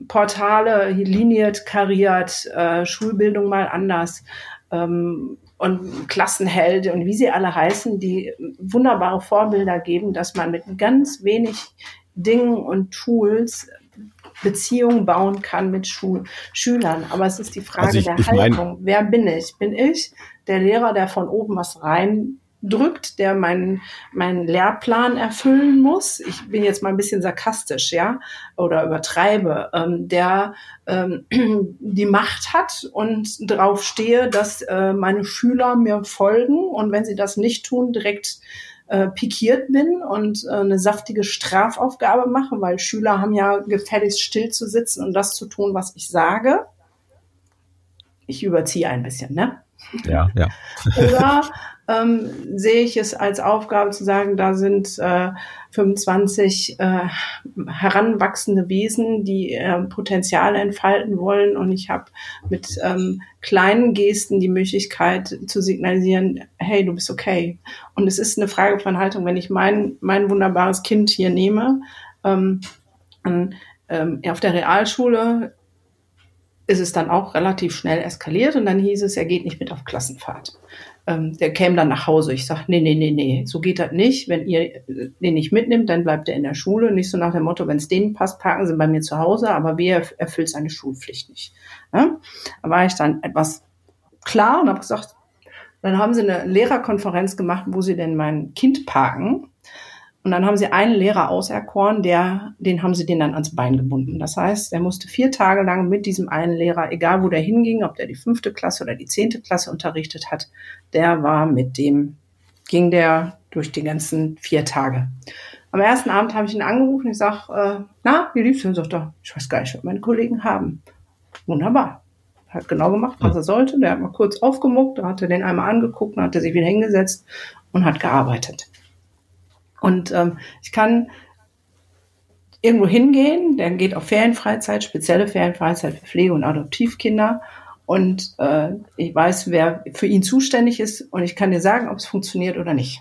Portale, liniert, kariert, äh, Schulbildung mal anders. Ähm, und Klassenhelde und wie sie alle heißen, die wunderbare Vorbilder geben, dass man mit ganz wenig Dingen und Tools Beziehungen bauen kann mit Schul Schülern. Aber es ist die Frage also ich, der ich Haltung. Wer bin ich? Bin ich der Lehrer, der von oben was rein drückt, der meinen meinen Lehrplan erfüllen muss. Ich bin jetzt mal ein bisschen sarkastisch, ja, oder übertreibe, ähm, der ähm, die Macht hat und darauf stehe, dass äh, meine Schüler mir folgen und wenn sie das nicht tun, direkt äh, pikiert bin und äh, eine saftige Strafaufgabe mache, weil Schüler haben ja gefälligst still zu sitzen und das zu tun, was ich sage. Ich überziehe ein bisschen, ne? Ja, ja. Oder ähm, sehe ich es als Aufgabe zu sagen, da sind äh, 25 äh, heranwachsende Wesen, die äh, Potenziale entfalten wollen und ich habe mit ähm, kleinen Gesten die Möglichkeit zu signalisieren, hey, du bist okay. Und es ist eine Frage von Haltung, wenn ich mein, mein wunderbares Kind hier nehme, ähm, ähm, auf der Realschule ist es dann auch relativ schnell eskaliert und dann hieß es, er geht nicht mit auf Klassenfahrt ähm, der käme dann nach Hause. Ich sage, nee, nee, nee, nee, so geht das nicht. Wenn ihr den nicht mitnimmt, dann bleibt er in der Schule. Nicht so nach dem Motto, wenn es denen passt, parken sie bei mir zu Hause, aber wer erfüllt seine Schulpflicht nicht. Ja? Da war ich dann etwas klar und habe gesagt, dann haben sie eine Lehrerkonferenz gemacht, wo sie denn mein Kind parken. Und dann haben sie einen Lehrer auserkoren, der, den haben sie den dann ans Bein gebunden. Das heißt, er musste vier Tage lang mit diesem einen Lehrer, egal wo der hinging, ob der die fünfte Klasse oder die zehnte Klasse unterrichtet hat, der war mit dem, ging der durch die ganzen vier Tage. Am ersten Abend habe ich ihn angerufen. Ich sage, äh, na, wie lief's? Er sagt er, ich weiß gar nicht, was meine Kollegen haben. Wunderbar. Hat genau gemacht, was er sollte. Der hat mal kurz aufgemuckt, da hat er den einmal angeguckt, dann hat er sich wieder hingesetzt und hat gearbeitet. Und ähm, ich kann irgendwo hingehen, der geht auf Ferienfreizeit, spezielle Ferienfreizeit für Pflege- und Adoptivkinder. Und äh, ich weiß, wer für ihn zuständig ist und ich kann dir sagen, ob es funktioniert oder nicht.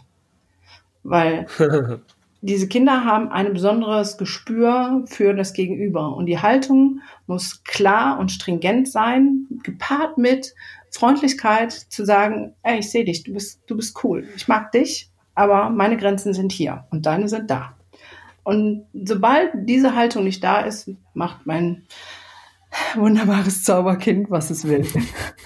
Weil diese Kinder haben ein besonderes Gespür für das Gegenüber. Und die Haltung muss klar und stringent sein, gepaart mit Freundlichkeit zu sagen, ey, ich sehe dich, du bist, du bist cool, ich mag dich aber meine Grenzen sind hier und deine sind da. Und sobald diese Haltung nicht da ist, macht mein wunderbares Zauberkind, was es will.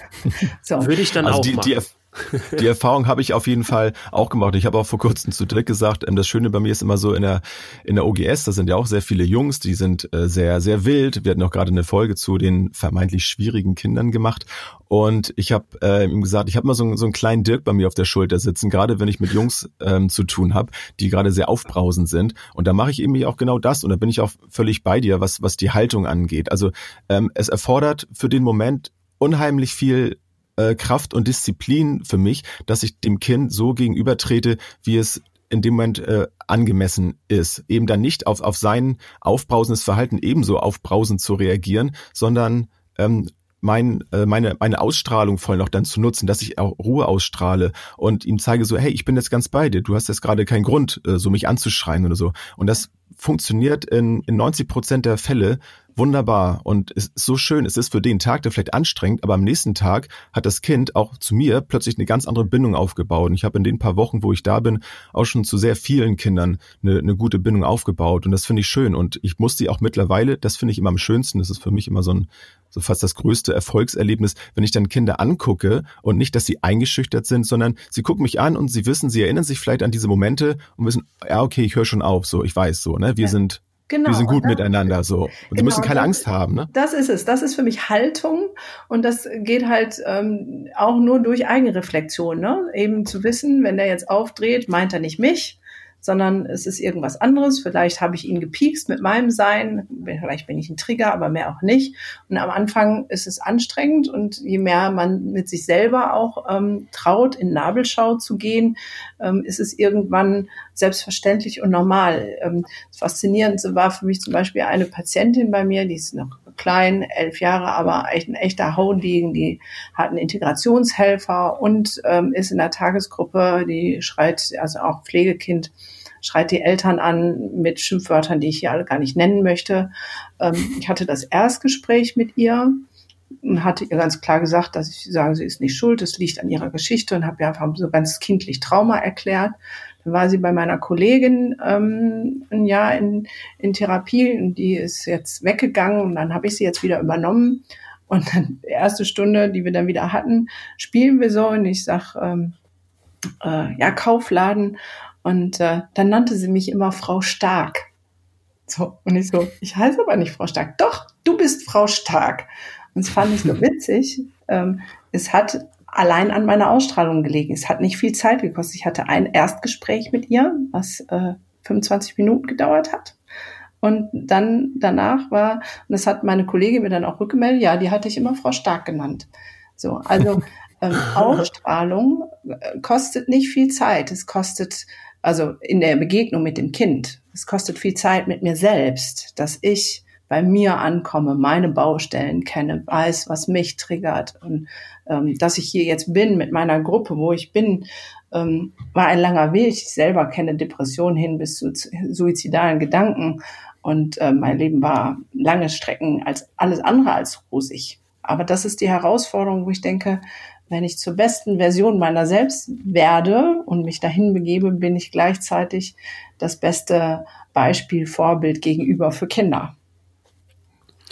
so. Würde ich dann also auch die, machen. Die, die Erfahrung habe ich auf jeden Fall auch gemacht. Ich habe auch vor kurzem zu Dirk gesagt, ähm, das Schöne bei mir ist immer so in der, in der OGS, da sind ja auch sehr viele Jungs, die sind äh, sehr, sehr wild. Wir hatten auch gerade eine Folge zu den vermeintlich schwierigen Kindern gemacht. Und ich habe äh, ihm gesagt, ich habe mal so, so einen kleinen Dirk bei mir auf der Schulter sitzen, gerade wenn ich mit Jungs ähm, zu tun habe, die gerade sehr aufbrausend sind. Und da mache ich eben auch genau das. Und da bin ich auch völlig bei dir, was, was die Haltung angeht. Also ähm, es erfordert für den Moment unheimlich viel äh, Kraft und Disziplin für mich, dass ich dem Kind so gegenübertrete, wie es in dem Moment äh, angemessen ist. Eben dann nicht auf, auf sein aufbrausendes Verhalten ebenso aufbrausend zu reagieren, sondern ähm, mein, äh, meine, meine Ausstrahlung voll noch dann zu nutzen, dass ich auch Ruhe ausstrahle und ihm zeige so, hey, ich bin jetzt ganz bei dir, du hast jetzt gerade keinen Grund, äh, so mich anzuschreien oder so. Und das funktioniert in, in 90 Prozent der Fälle wunderbar und es ist so schön. Es ist für den Tag, der vielleicht anstrengend, aber am nächsten Tag hat das Kind auch zu mir plötzlich eine ganz andere Bindung aufgebaut. Und ich habe in den paar Wochen, wo ich da bin, auch schon zu sehr vielen Kindern eine, eine gute Bindung aufgebaut. Und das finde ich schön. Und ich muss die auch mittlerweile, das finde ich immer am schönsten. Das ist für mich immer so ein, so fast das größte Erfolgserlebnis, wenn ich dann Kinder angucke und nicht, dass sie eingeschüchtert sind, sondern sie gucken mich an und sie wissen, sie erinnern sich vielleicht an diese Momente und wissen, ja, okay, ich höre schon auf, so, ich weiß so, ne, wir ja. sind Genau. Wir sind gut das, miteinander so. Und genau, sie müssen keine das, Angst haben. Ne? Das ist es. Das ist für mich Haltung und das geht halt ähm, auch nur durch Eigenreflexion. Ne? Eben zu wissen, wenn der jetzt aufdreht, meint er nicht mich, sondern es ist irgendwas anderes. Vielleicht habe ich ihn gepiekst mit meinem Sein, vielleicht bin ich ein Trigger, aber mehr auch nicht. Und am Anfang ist es anstrengend und je mehr man mit sich selber auch ähm, traut, in Nabelschau zu gehen, ähm, ist es irgendwann selbstverständlich und normal. Ähm, das Faszinierendste war für mich zum Beispiel eine Patientin bei mir, die ist noch klein, elf Jahre, aber echt ein echter Haudegen, die hat einen Integrationshelfer und ähm, ist in der Tagesgruppe, die schreit, also auch Pflegekind, schreit die Eltern an mit Schimpfwörtern, die ich hier alle gar nicht nennen möchte. Ähm, ich hatte das Erstgespräch mit ihr und hatte ihr ganz klar gesagt, dass ich sage, sie ist nicht schuld, es liegt an ihrer Geschichte und habe ihr einfach so ganz kindlich Trauma erklärt. Dann war sie bei meiner Kollegin ähm, ein Jahr in, in Therapie und die ist jetzt weggegangen und dann habe ich sie jetzt wieder übernommen. Und dann die erste Stunde, die wir dann wieder hatten, spielen wir so und ich sag, ähm, äh, ja, Kaufladen. Und äh, dann nannte sie mich immer Frau Stark. So, und ich so, ich heiße aber nicht Frau Stark. Doch, du bist Frau Stark. Und das fand ich so witzig. Ähm, es hat allein an meiner Ausstrahlung gelegen. Es hat nicht viel Zeit gekostet. Ich hatte ein Erstgespräch mit ihr, was äh, 25 Minuten gedauert hat. Und dann danach war, und das hat meine Kollegin mir dann auch rückgemeldet, ja, die hatte ich immer Frau Stark genannt. So, also ähm, Ausstrahlung äh, kostet nicht viel Zeit. Es kostet, also in der Begegnung mit dem Kind, es kostet viel Zeit mit mir selbst, dass ich bei mir ankomme, meine Baustellen kenne, weiß, was mich triggert und ähm, dass ich hier jetzt bin mit meiner Gruppe, wo ich bin, ähm, war ein langer Weg. Ich selber kenne Depressionen hin bis zu suizidalen Gedanken und äh, mein Leben war lange Strecken als alles andere als rosig. Aber das ist die Herausforderung, wo ich denke, wenn ich zur besten Version meiner selbst werde und mich dahin begebe, bin ich gleichzeitig das beste Beispiel, Vorbild gegenüber für Kinder.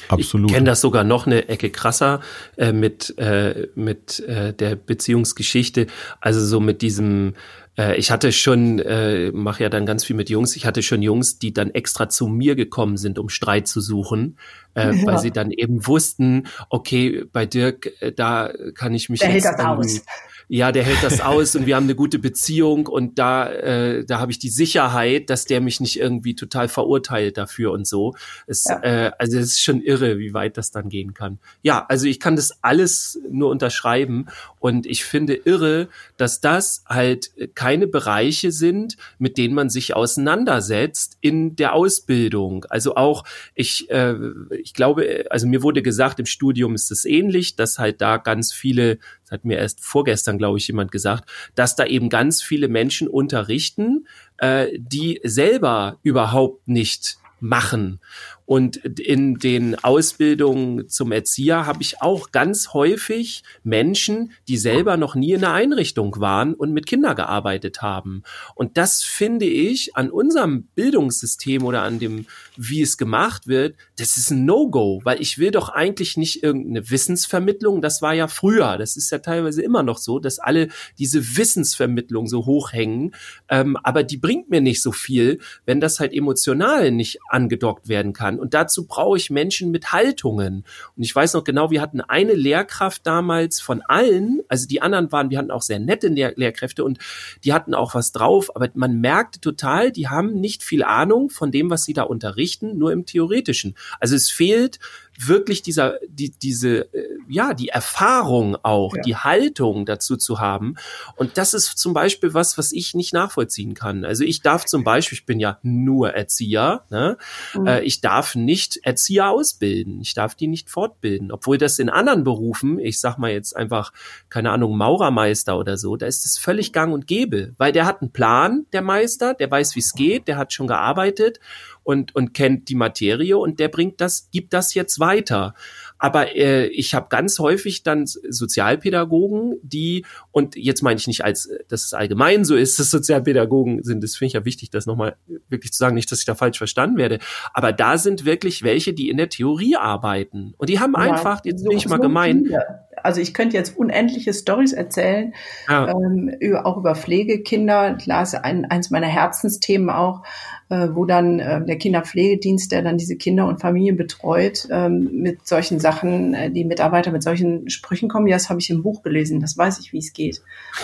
Absolut. Ich kenne das sogar noch eine Ecke krasser äh, mit, äh, mit äh, der Beziehungsgeschichte. Also so mit diesem, äh, ich hatte schon, äh, mache ja dann ganz viel mit Jungs, ich hatte schon Jungs, die dann extra zu mir gekommen sind, um Streit zu suchen, äh, ja. weil sie dann eben wussten, okay, bei Dirk, äh, da kann ich mich Der jetzt hält das aus ja, der hält das aus und wir haben eine gute Beziehung und da, äh, da habe ich die Sicherheit, dass der mich nicht irgendwie total verurteilt dafür und so. Es, ja. äh, also es ist schon irre, wie weit das dann gehen kann. Ja, also ich kann das alles nur unterschreiben und ich finde irre, dass das halt keine Bereiche sind, mit denen man sich auseinandersetzt in der Ausbildung. Also auch ich, äh, ich glaube, also mir wurde gesagt, im Studium ist es ähnlich, dass halt da ganz viele, das hat mir erst vorgestern glaube ich, jemand gesagt, dass da eben ganz viele Menschen unterrichten, äh, die selber überhaupt nicht machen. Und in den Ausbildungen zum Erzieher habe ich auch ganz häufig Menschen, die selber noch nie in einer Einrichtung waren und mit Kindern gearbeitet haben. Und das finde ich an unserem Bildungssystem oder an dem, wie es gemacht wird, das ist ein No-Go, weil ich will doch eigentlich nicht irgendeine Wissensvermittlung. Das war ja früher, das ist ja teilweise immer noch so, dass alle diese Wissensvermittlung so hochhängen. Ähm, aber die bringt mir nicht so viel, wenn das halt emotional nicht angedockt werden kann. Und dazu brauche ich Menschen mit Haltungen. Und ich weiß noch genau, wir hatten eine Lehrkraft damals von allen, also die anderen waren, wir hatten auch sehr nette Lehr Lehrkräfte und die hatten auch was drauf, aber man merkte total, die haben nicht viel Ahnung von dem, was sie da unterrichten, nur im Theoretischen. Also es fehlt wirklich dieser, die, diese, äh, ja, die Erfahrung auch, ja. die Haltung dazu zu haben. Und das ist zum Beispiel was, was ich nicht nachvollziehen kann. Also ich darf zum Beispiel, ich bin ja nur Erzieher, ne? Mhm. Äh, ich darf darf nicht Erzieher ausbilden, ich darf die nicht fortbilden, obwohl das in anderen Berufen, ich sag mal jetzt einfach, keine Ahnung, Maurermeister oder so, da ist es völlig gang und gäbe, weil der hat einen Plan, der Meister, der weiß, wie es geht, der hat schon gearbeitet und, und kennt die Materie und der bringt das, gibt das jetzt weiter. Aber äh, ich habe ganz häufig dann Sozialpädagogen, die, und jetzt meine ich nicht als, dass es allgemein so ist, dass Sozialpädagogen sind, das finde ich ja wichtig, das nochmal wirklich zu sagen, nicht, dass ich da falsch verstanden werde, aber da sind wirklich welche, die in der Theorie arbeiten. Und die haben ja, einfach, jetzt so, bin ich mal so gemein. Viele. Also ich könnte jetzt unendliche Stories erzählen, ja. ähm, auch über Pflegekinder. Klar ist ein, eins meiner Herzensthemen auch, äh, wo dann äh, der Kinderpflegedienst, der dann diese Kinder und Familien betreut, ähm, mit solchen Sachen, äh, die Mitarbeiter mit solchen Sprüchen kommen. Ja, das habe ich im Buch gelesen, das weiß ich, wie es geht.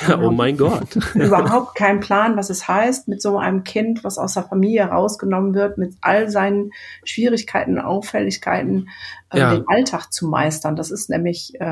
Ja, oh mein Gott. überhaupt keinen Plan, was es heißt, mit so einem Kind, was aus der Familie rausgenommen wird, mit all seinen Schwierigkeiten und Auffälligkeiten, äh, ja. den Alltag zu meistern. Das ist nämlich äh,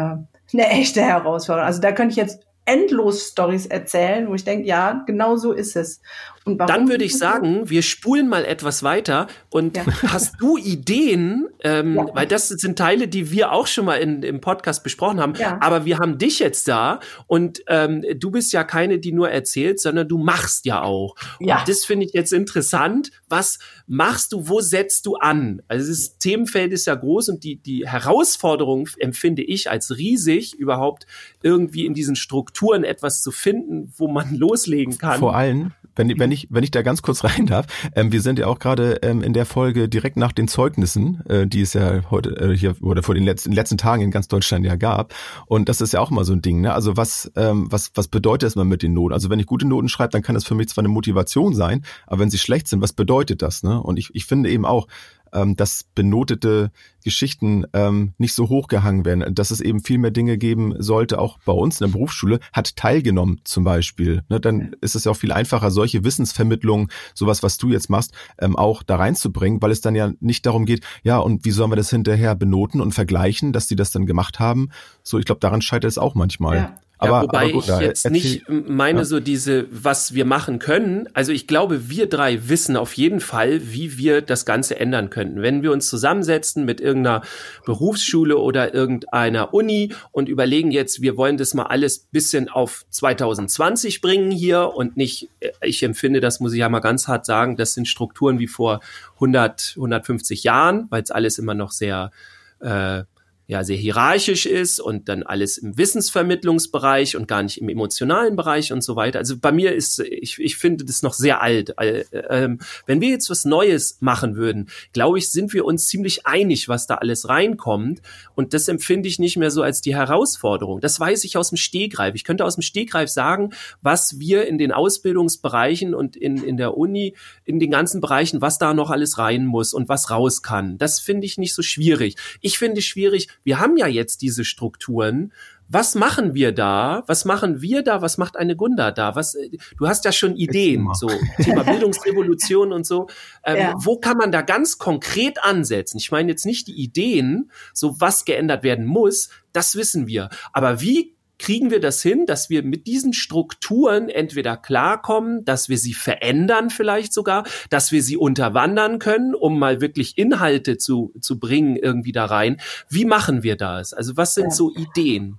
eine echte Herausforderung. Also da könnte ich jetzt endlos Stories erzählen, wo ich denke, ja, genau so ist es. Und warum Dann würde ich sagen, wir spulen mal etwas weiter und ja. hast du Ideen, ähm, ja. weil das sind Teile, die wir auch schon mal in, im Podcast besprochen haben, ja. aber wir haben dich jetzt da und ähm, du bist ja keine, die nur erzählt, sondern du machst ja auch. Ja. Und das finde ich jetzt interessant. Was machst du, wo setzt du an? Also das Themenfeld ist ja groß und die, die Herausforderung empfinde ich als riesig, überhaupt irgendwie in diesen Strukturen etwas zu finden, wo man loslegen kann. Vor allem, wenn, wenn ich, wenn ich da ganz kurz rein darf, ähm, wir sind ja auch gerade ähm, in der Folge direkt nach den Zeugnissen, äh, die es ja heute äh, hier oder vor den letzten, letzten Tagen in ganz Deutschland ja gab. Und das ist ja auch immer so ein Ding. Ne? Also was, ähm, was, was bedeutet das mal mit den Noten? Also wenn ich gute Noten schreibe, dann kann das für mich zwar eine Motivation sein, aber wenn sie schlecht sind, was bedeutet das? Ne? Und ich, ich finde eben auch, ähm, dass benotete Geschichten ähm, nicht so hochgehangen werden, dass es eben viel mehr Dinge geben sollte, auch bei uns in der Berufsschule, hat teilgenommen zum Beispiel. Ne, dann ist es ja auch viel einfacher, solche Wissensvermittlungen, sowas, was du jetzt machst, ähm, auch da reinzubringen, weil es dann ja nicht darum geht, ja, und wie sollen wir das hinterher benoten und vergleichen, dass die das dann gemacht haben. So, ich glaube, daran scheitert es auch manchmal. Ja. Aber, ja, wobei aber gut, ich jetzt nicht meine ja. so diese, was wir machen können. Also ich glaube, wir drei wissen auf jeden Fall, wie wir das Ganze ändern könnten. Wenn wir uns zusammensetzen mit irgendeiner Berufsschule oder irgendeiner Uni und überlegen jetzt, wir wollen das mal alles bisschen auf 2020 bringen hier und nicht, äh, ich empfinde, das muss ich ja mal ganz hart sagen, das sind Strukturen wie vor 100, 150 Jahren, weil es alles immer noch sehr äh, ja sehr hierarchisch ist und dann alles im Wissensvermittlungsbereich und gar nicht im emotionalen Bereich und so weiter. Also bei mir ist, ich, ich finde das noch sehr alt. Äh, ähm, wenn wir jetzt was Neues machen würden, glaube ich, sind wir uns ziemlich einig, was da alles reinkommt. Und das empfinde ich nicht mehr so als die Herausforderung. Das weiß ich aus dem Stegreif. Ich könnte aus dem Stegreif sagen, was wir in den Ausbildungsbereichen und in, in der Uni, in den ganzen Bereichen, was da noch alles rein muss und was raus kann. Das finde ich nicht so schwierig. Ich finde schwierig, wir haben ja jetzt diese Strukturen. Was machen wir da? Was machen wir da? Was macht eine Gunda da? Was, äh, du hast ja schon Ideen, so Thema Bildungsrevolution und so. Ähm, ja. Wo kann man da ganz konkret ansetzen? Ich meine jetzt nicht die Ideen, so was geändert werden muss, das wissen wir. Aber wie kriegen wir das hin, dass wir mit diesen Strukturen entweder klarkommen, dass wir sie verändern vielleicht sogar, dass wir sie unterwandern können, um mal wirklich Inhalte zu, zu bringen irgendwie da rein. Wie machen wir das? Also was sind ja. so Ideen?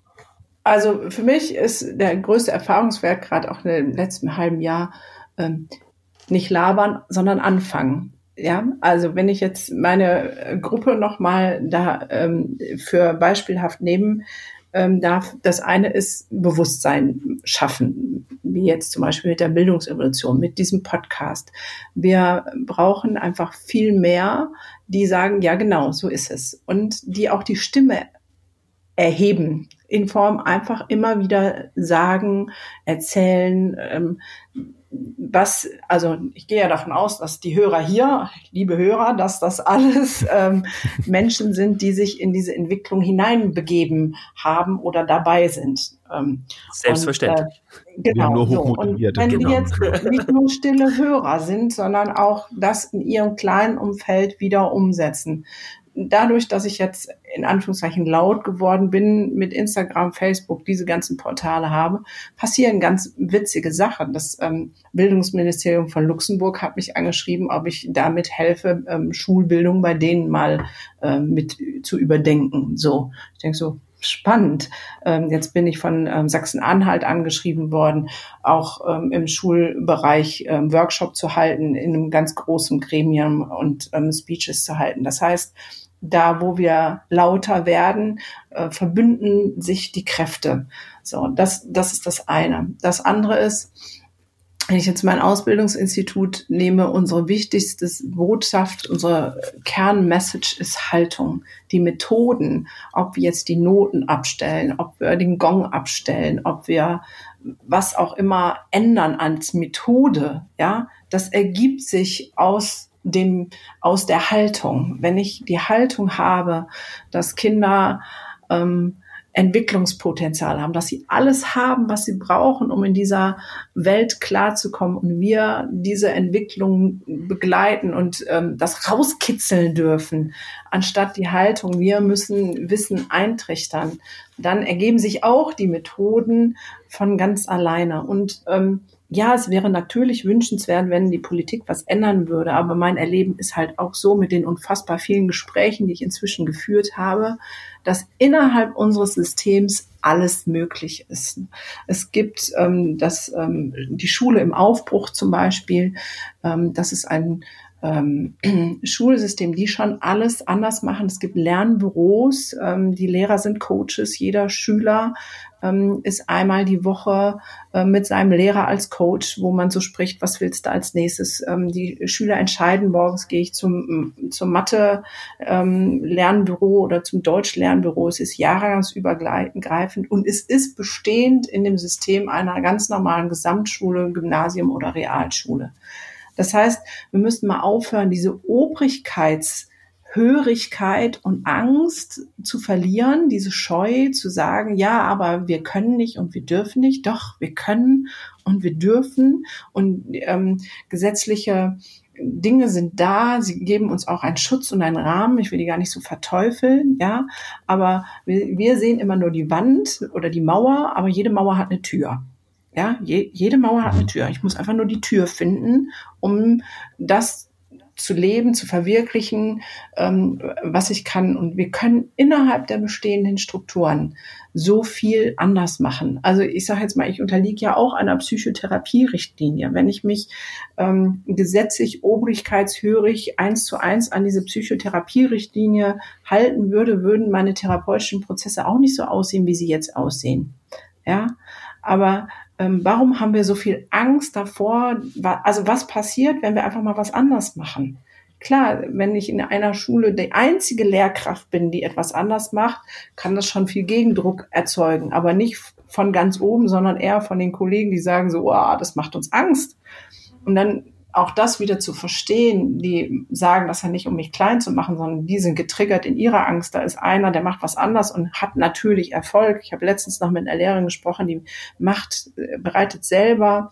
Also für mich ist der größte Erfahrungswert gerade auch im letzten halben Jahr ähm, nicht labern, sondern anfangen. Ja, also wenn ich jetzt meine Gruppe nochmal da ähm, für beispielhaft nehmen ähm, darf. Das eine ist Bewusstsein schaffen, wie jetzt zum Beispiel mit der Bildungsevolution, mit diesem Podcast. Wir brauchen einfach viel mehr, die sagen, ja genau, so ist es. Und die auch die Stimme erheben, in Form einfach immer wieder sagen, erzählen, ähm, was, also ich gehe ja davon aus, dass die Hörer hier, liebe Hörer, dass das alles ähm, Menschen sind, die sich in diese Entwicklung hineinbegeben haben oder dabei sind. Ähm, Selbstverständlich. Und, äh, genau. So. Und wenn genau. die jetzt nicht nur stille Hörer sind, sondern auch das in ihrem kleinen Umfeld wieder umsetzen, dadurch, dass ich jetzt in Anführungszeichen laut geworden bin, mit Instagram, Facebook, diese ganzen Portale habe, passieren ganz witzige Sachen. Das ähm, Bildungsministerium von Luxemburg hat mich angeschrieben, ob ich damit helfe, ähm, Schulbildung bei denen mal ähm, mit zu überdenken. So, ich denke so, spannend. Ähm, jetzt bin ich von ähm, Sachsen-Anhalt angeschrieben worden, auch ähm, im Schulbereich Workshop zu halten, in einem ganz großen Gremium und Speeches zu halten. Das heißt, da, wo wir lauter werden, äh, verbünden sich die Kräfte. So, das, das ist das eine. Das andere ist, wenn ich jetzt mein Ausbildungsinstitut nehme, unsere wichtigste Botschaft, unsere Kernmessage ist Haltung. Die Methoden, ob wir jetzt die Noten abstellen, ob wir den Gong abstellen, ob wir was auch immer ändern als Methode, ja, das ergibt sich aus dem, aus der Haltung. Wenn ich die Haltung habe, dass Kinder ähm, Entwicklungspotenzial haben, dass sie alles haben, was sie brauchen, um in dieser Welt klarzukommen und wir diese Entwicklung begleiten und ähm, das rauskitzeln dürfen, anstatt die Haltung, wir müssen Wissen eintrichtern, dann ergeben sich auch die Methoden von ganz alleine. Und ähm, ja, es wäre natürlich wünschenswert, wenn die Politik was ändern würde, aber mein Erleben ist halt auch so mit den unfassbar vielen Gesprächen, die ich inzwischen geführt habe, dass innerhalb unseres Systems alles möglich ist. Es gibt ähm, das, ähm, die Schule im Aufbruch zum Beispiel, ähm, das ist ein ähm, Schulsystem, die schon alles anders machen. Es gibt Lernbüros, ähm, die Lehrer sind Coaches, jeder Schüler ähm, ist einmal die Woche äh, mit seinem Lehrer als Coach, wo man so spricht, was willst du als nächstes? Ähm, die Schüler entscheiden, morgens gehe ich zum, zum Mathe-Lernbüro ähm, oder zum Deutsch-Lernbüro. Es ist jahresübergreifend und es ist bestehend in dem System einer ganz normalen Gesamtschule, Gymnasium oder Realschule. Das heißt, wir müssen mal aufhören, diese Obrigkeits- Hörigkeit und Angst zu verlieren, diese Scheu zu sagen, ja, aber wir können nicht und wir dürfen nicht. Doch, wir können und wir dürfen. Und ähm, gesetzliche Dinge sind da, sie geben uns auch einen Schutz und einen Rahmen. Ich will die gar nicht so verteufeln, ja. Aber wir, wir sehen immer nur die Wand oder die Mauer, aber jede Mauer hat eine Tür. Ja, je, jede Mauer hat eine Tür. Ich muss einfach nur die Tür finden, um das zu leben, zu verwirklichen, ähm, was ich kann. Und wir können innerhalb der bestehenden Strukturen so viel anders machen. Also ich sage jetzt mal, ich unterliege ja auch einer Psychotherapie-Richtlinie. Wenn ich mich ähm, gesetzlich obrigkeitshörig eins zu eins an diese Psychotherapie-Richtlinie halten würde, würden meine therapeutischen Prozesse auch nicht so aussehen, wie sie jetzt aussehen. Ja, aber warum haben wir so viel Angst davor? Also was passiert, wenn wir einfach mal was anders machen? Klar, wenn ich in einer Schule die einzige Lehrkraft bin, die etwas anders macht, kann das schon viel Gegendruck erzeugen, aber nicht von ganz oben, sondern eher von den Kollegen, die sagen so, oh, das macht uns Angst. Und dann auch das wieder zu verstehen, die sagen das ja nicht, um mich klein zu machen, sondern die sind getriggert in ihrer Angst. Da ist einer, der macht was anders und hat natürlich Erfolg. Ich habe letztens noch mit einer Lehrerin gesprochen, die macht, äh, bereitet selber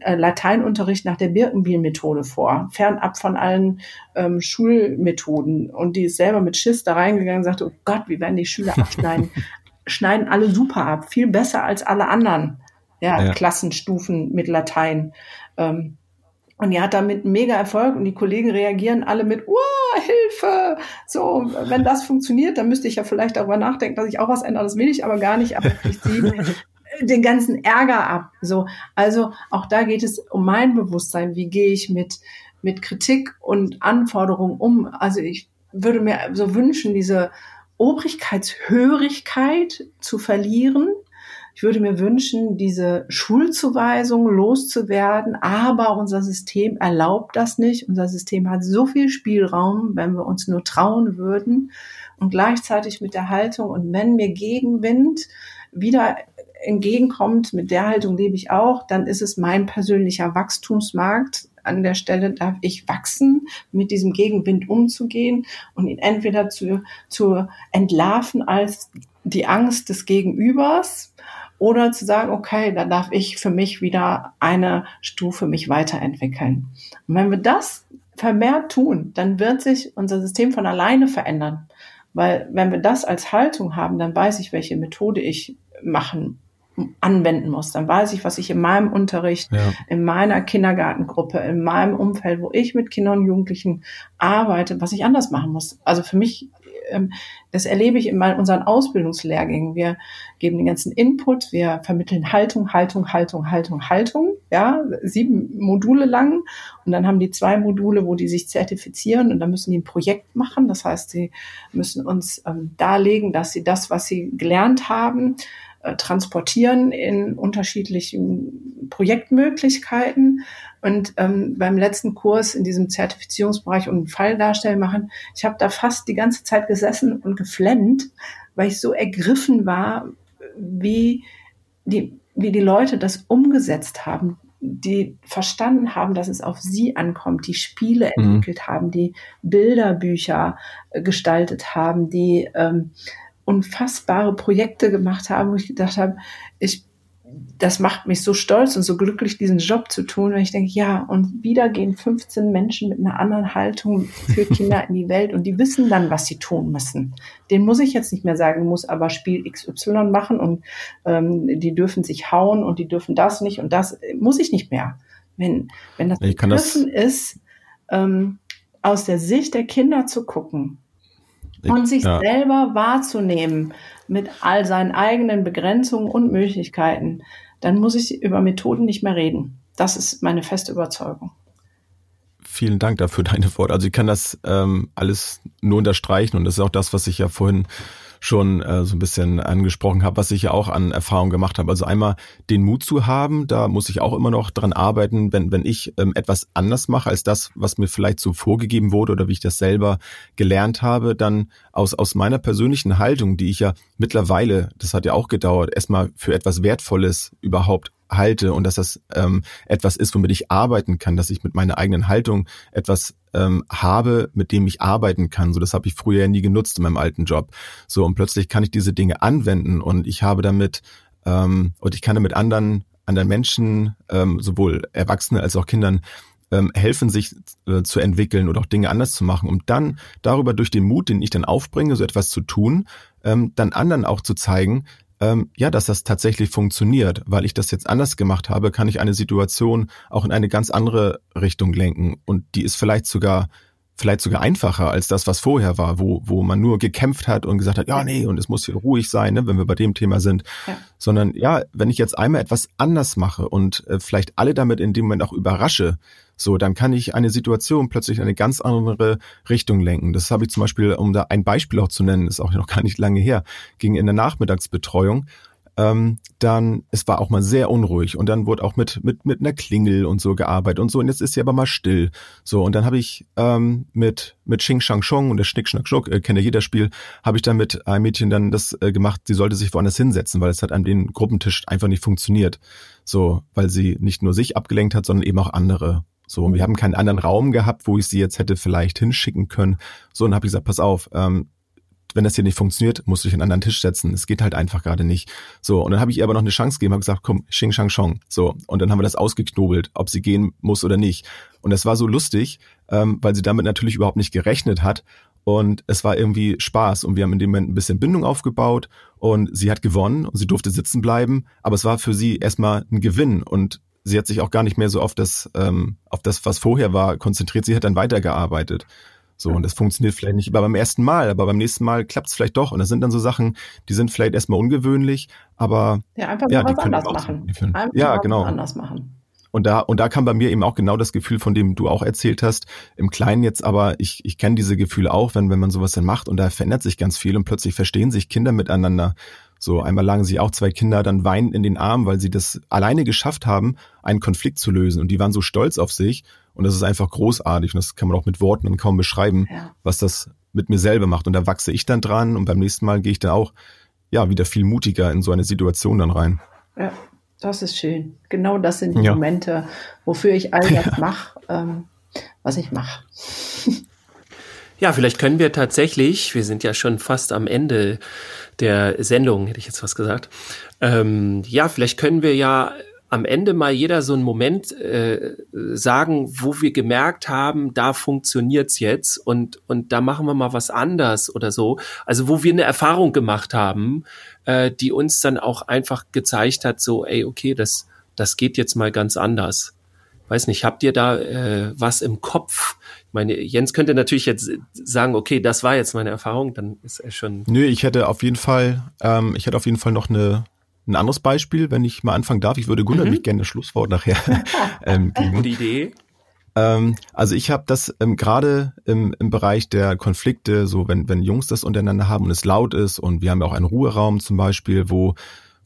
äh, Lateinunterricht nach der Birkenbiel-Methode vor, fernab von allen ähm, Schulmethoden. Und die ist selber mit Schiss da reingegangen und sagte, oh Gott, wie werden die Schüler abschneiden? Schneiden alle super ab, viel besser als alle anderen ja, ja. Klassenstufen mit Latein. Ähm, und die hat damit mega Erfolg und die Kollegen reagieren alle mit, oh, Hilfe! So, wenn das funktioniert, dann müsste ich ja vielleicht darüber nachdenken, dass ich auch was ändere. Das will ich aber gar nicht, aber ich ziehe den ganzen Ärger ab. So, also auch da geht es um mein Bewusstsein. Wie gehe ich mit, mit Kritik und Anforderungen um? Also ich würde mir so wünschen, diese Obrigkeitshörigkeit zu verlieren, ich würde mir wünschen, diese Schulzuweisung loszuwerden, aber unser System erlaubt das nicht. Unser System hat so viel Spielraum, wenn wir uns nur trauen würden und gleichzeitig mit der Haltung und wenn mir Gegenwind wieder entgegenkommt, mit der Haltung lebe ich auch, dann ist es mein persönlicher Wachstumsmarkt. An der Stelle darf ich wachsen, mit diesem Gegenwind umzugehen und ihn entweder zu, zu entlarven als die Angst des Gegenübers oder zu sagen, okay, dann darf ich für mich wieder eine Stufe mich weiterentwickeln. Und wenn wir das vermehrt tun, dann wird sich unser System von alleine verändern. Weil wenn wir das als Haltung haben, dann weiß ich, welche Methode ich machen anwenden muss. Dann weiß ich, was ich in meinem Unterricht, ja. in meiner Kindergartengruppe, in meinem Umfeld, wo ich mit Kindern und Jugendlichen arbeite, was ich anders machen muss. Also für mich das erlebe ich in unseren Ausbildungslehrgängen. Wir geben den ganzen Input, wir vermitteln Haltung, Haltung, Haltung, Haltung, Haltung, ja, sieben Module lang. Und dann haben die zwei Module, wo die sich zertifizieren und dann müssen die ein Projekt machen. Das heißt, sie müssen uns ähm, darlegen, dass sie das, was sie gelernt haben, äh, transportieren in unterschiedlichen Projektmöglichkeiten. Und ähm, beim letzten Kurs in diesem Zertifizierungsbereich und einen Fall darstellen machen, ich habe da fast die ganze Zeit gesessen und geflennt, weil ich so ergriffen war, wie die, wie die Leute das umgesetzt haben, die verstanden haben, dass es auf sie ankommt, die Spiele mhm. entwickelt haben, die Bilderbücher äh, gestaltet haben, die ähm, unfassbare Projekte gemacht haben, wo ich gedacht habe, ich das macht mich so stolz und so glücklich, diesen Job zu tun, wenn ich denke, ja, und wieder gehen 15 Menschen mit einer anderen Haltung für Kinder in die Welt und die wissen dann, was sie tun müssen. Den muss ich jetzt nicht mehr sagen, muss aber Spiel XY machen und ähm, die dürfen sich hauen und die dürfen das nicht und das muss ich nicht mehr. Wenn, wenn das dürfen ist, ähm, aus der Sicht der Kinder zu gucken und sich ja. selber wahrzunehmen, mit all seinen eigenen Begrenzungen und Möglichkeiten, dann muss ich über Methoden nicht mehr reden. Das ist meine feste Überzeugung. Vielen Dank dafür, deine Worte. Also ich kann das ähm, alles nur unterstreichen und das ist auch das, was ich ja vorhin schon äh, so ein bisschen angesprochen habe, was ich ja auch an Erfahrung gemacht habe. Also einmal den Mut zu haben, da muss ich auch immer noch dran arbeiten, wenn, wenn ich ähm, etwas anders mache als das, was mir vielleicht so vorgegeben wurde oder wie ich das selber gelernt habe, dann aus, aus meiner persönlichen Haltung, die ich ja mittlerweile, das hat ja auch gedauert, erstmal für etwas Wertvolles überhaupt halte und dass das ähm, etwas ist, womit ich arbeiten kann, dass ich mit meiner eigenen Haltung etwas ähm, habe, mit dem ich arbeiten kann. So, das habe ich früher nie genutzt in meinem alten Job. So, und plötzlich kann ich diese Dinge anwenden und ich habe damit ähm, und ich kann damit anderen, anderen Menschen, ähm, sowohl Erwachsene als auch Kindern, ähm, helfen, sich äh, zu entwickeln oder auch Dinge anders zu machen, um dann darüber durch den Mut, den ich dann aufbringe, so etwas zu tun, ähm, dann anderen auch zu zeigen, ähm, ja, dass das tatsächlich funktioniert. Weil ich das jetzt anders gemacht habe, kann ich eine Situation auch in eine ganz andere Richtung lenken. Und die ist vielleicht sogar vielleicht sogar einfacher als das, was vorher war, wo, wo man nur gekämpft hat und gesagt hat, ja, nee, und es muss hier ruhig sein, ne, wenn wir bei dem Thema sind. Ja. Sondern ja, wenn ich jetzt einmal etwas anders mache und äh, vielleicht alle damit in dem Moment auch überrasche, so, dann kann ich eine Situation plötzlich in eine ganz andere Richtung lenken. Das habe ich zum Beispiel, um da ein Beispiel auch zu nennen, ist auch noch gar nicht lange her, ging in der Nachmittagsbetreuung ähm, dann, es war auch mal sehr unruhig und dann wurde auch mit, mit, mit einer Klingel und so gearbeitet und so und jetzt ist sie aber mal still. So und dann habe ich ähm, mit, mit Xing Shang Chong und der Schnick Schnack Schnuck, äh, kennt ja jeder Spiel, habe ich dann mit einem Mädchen dann das äh, gemacht, sie sollte sich woanders hinsetzen, weil es hat an den Gruppentisch einfach nicht funktioniert. So, weil sie nicht nur sich abgelenkt hat, sondern eben auch andere. So, und wir haben keinen anderen Raum gehabt, wo ich sie jetzt hätte vielleicht hinschicken können. So, und habe ich gesagt, pass auf, ähm, wenn das hier nicht funktioniert, musst du dich an einen anderen Tisch setzen. Es geht halt einfach gerade nicht. So, und dann habe ich ihr aber noch eine Chance gegeben, habe gesagt, komm, Xing Shang Chong. So, und dann haben wir das ausgeknobelt, ob sie gehen muss oder nicht. Und das war so lustig, ähm, weil sie damit natürlich überhaupt nicht gerechnet hat. Und es war irgendwie Spaß und wir haben in dem Moment ein bisschen Bindung aufgebaut und sie hat gewonnen und sie durfte sitzen bleiben, aber es war für sie erstmal ein Gewinn und sie hat sich auch gar nicht mehr so auf das, ähm, auf das, was vorher war, konzentriert. Sie hat dann weitergearbeitet. So, und das funktioniert vielleicht nicht beim ersten Mal, aber beim nächsten Mal klappt es vielleicht doch. Und das sind dann so Sachen, die sind vielleicht erstmal ungewöhnlich, aber ja, einfach ja, die können anders machen. Einfach ja, genau. anders machen. Und da, und da kam bei mir eben auch genau das Gefühl, von dem du auch erzählt hast, im Kleinen jetzt, aber ich, ich kenne diese Gefühle auch, wenn, wenn man sowas dann macht und da verändert sich ganz viel und plötzlich verstehen sich Kinder miteinander. So, einmal lagen sie auch zwei Kinder dann weinend in den Armen, weil sie das alleine geschafft haben, einen Konflikt zu lösen. Und die waren so stolz auf sich und das ist einfach großartig und das kann man auch mit Worten dann kaum beschreiben, ja. was das mit mir selber macht. Und da wachse ich dann dran und beim nächsten Mal gehe ich dann auch ja wieder viel mutiger in so eine Situation dann rein. Ja, das ist schön. Genau das sind die ja. Momente, wofür ich all das ja. mache, ähm, was ich mache. Ja, vielleicht können wir tatsächlich, wir sind ja schon fast am Ende der Sendung, hätte ich jetzt was gesagt. Ähm, ja, vielleicht können wir ja am Ende mal jeder so einen Moment äh, sagen, wo wir gemerkt haben, da funktioniert's jetzt und und da machen wir mal was anders oder so. Also wo wir eine Erfahrung gemacht haben, äh, die uns dann auch einfach gezeigt hat, so, ey, okay, das das geht jetzt mal ganz anders. Weiß nicht, habt ihr da äh, was im Kopf? Meine, Jens könnte natürlich jetzt sagen, okay, das war jetzt meine Erfahrung, dann ist er schon. Nö, ich hätte auf jeden Fall, ähm, ich hätte auf jeden Fall noch eine ein anderes Beispiel, wenn ich mal anfangen darf. Ich würde Gunnar mhm. nämlich gerne das Schlusswort nachher ähm, geben. Gute Idee. Ähm, also ich habe das ähm, gerade im, im Bereich der Konflikte, so wenn, wenn Jungs das untereinander haben und es laut ist und wir haben ja auch einen Ruheraum zum Beispiel, wo,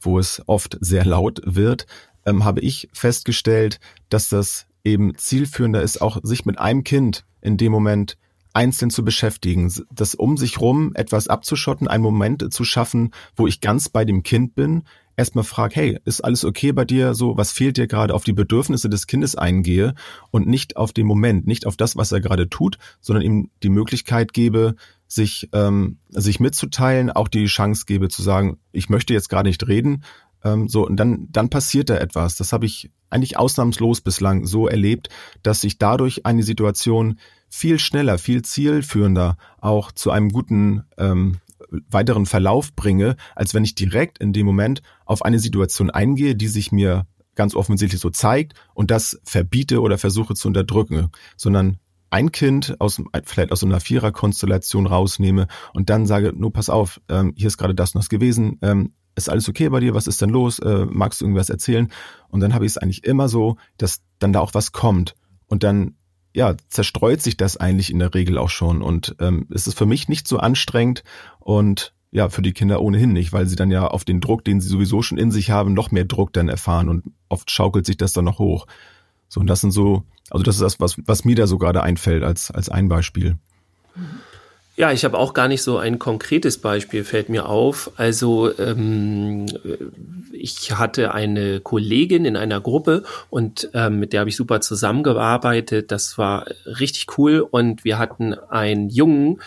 wo es oft sehr laut wird, ähm, habe ich festgestellt, dass das eben zielführender ist, auch sich mit einem Kind in dem Moment einzeln zu beschäftigen, das um sich rum etwas abzuschotten, einen Moment zu schaffen, wo ich ganz bei dem Kind bin, erstmal frage, hey, ist alles okay bei dir? So, was fehlt dir gerade? Auf die Bedürfnisse des Kindes eingehe und nicht auf den Moment, nicht auf das, was er gerade tut, sondern ihm die Möglichkeit gebe, sich, ähm, sich mitzuteilen, auch die Chance gebe zu sagen, ich möchte jetzt gerade nicht reden. Ähm, so, und dann, dann passiert da etwas. Das habe ich eigentlich ausnahmslos bislang so erlebt, dass sich dadurch eine Situation viel schneller, viel zielführender auch zu einem guten ähm, weiteren Verlauf bringe, als wenn ich direkt in dem Moment auf eine Situation eingehe, die sich mir ganz offensichtlich so zeigt und das verbiete oder versuche zu unterdrücken, sondern ein Kind aus vielleicht aus so einer Vierer-Konstellation rausnehme und dann sage, nur pass auf, ähm, hier ist gerade das und das gewesen, ähm, ist alles okay bei dir, was ist denn los, äh, magst du irgendwas erzählen? Und dann habe ich es eigentlich immer so, dass dann da auch was kommt und dann ja, zerstreut sich das eigentlich in der Regel auch schon. Und ähm, es ist für mich nicht so anstrengend und ja, für die Kinder ohnehin nicht, weil sie dann ja auf den Druck, den sie sowieso schon in sich haben, noch mehr Druck dann erfahren und oft schaukelt sich das dann noch hoch. So, und das sind so, also das ist das, was, was mir da so gerade einfällt als, als ein Beispiel. Mhm. Ja, ich habe auch gar nicht so ein konkretes Beispiel, fällt mir auf. Also ähm, ich hatte eine Kollegin in einer Gruppe und ähm, mit der habe ich super zusammengearbeitet. Das war richtig cool und wir hatten einen Jungen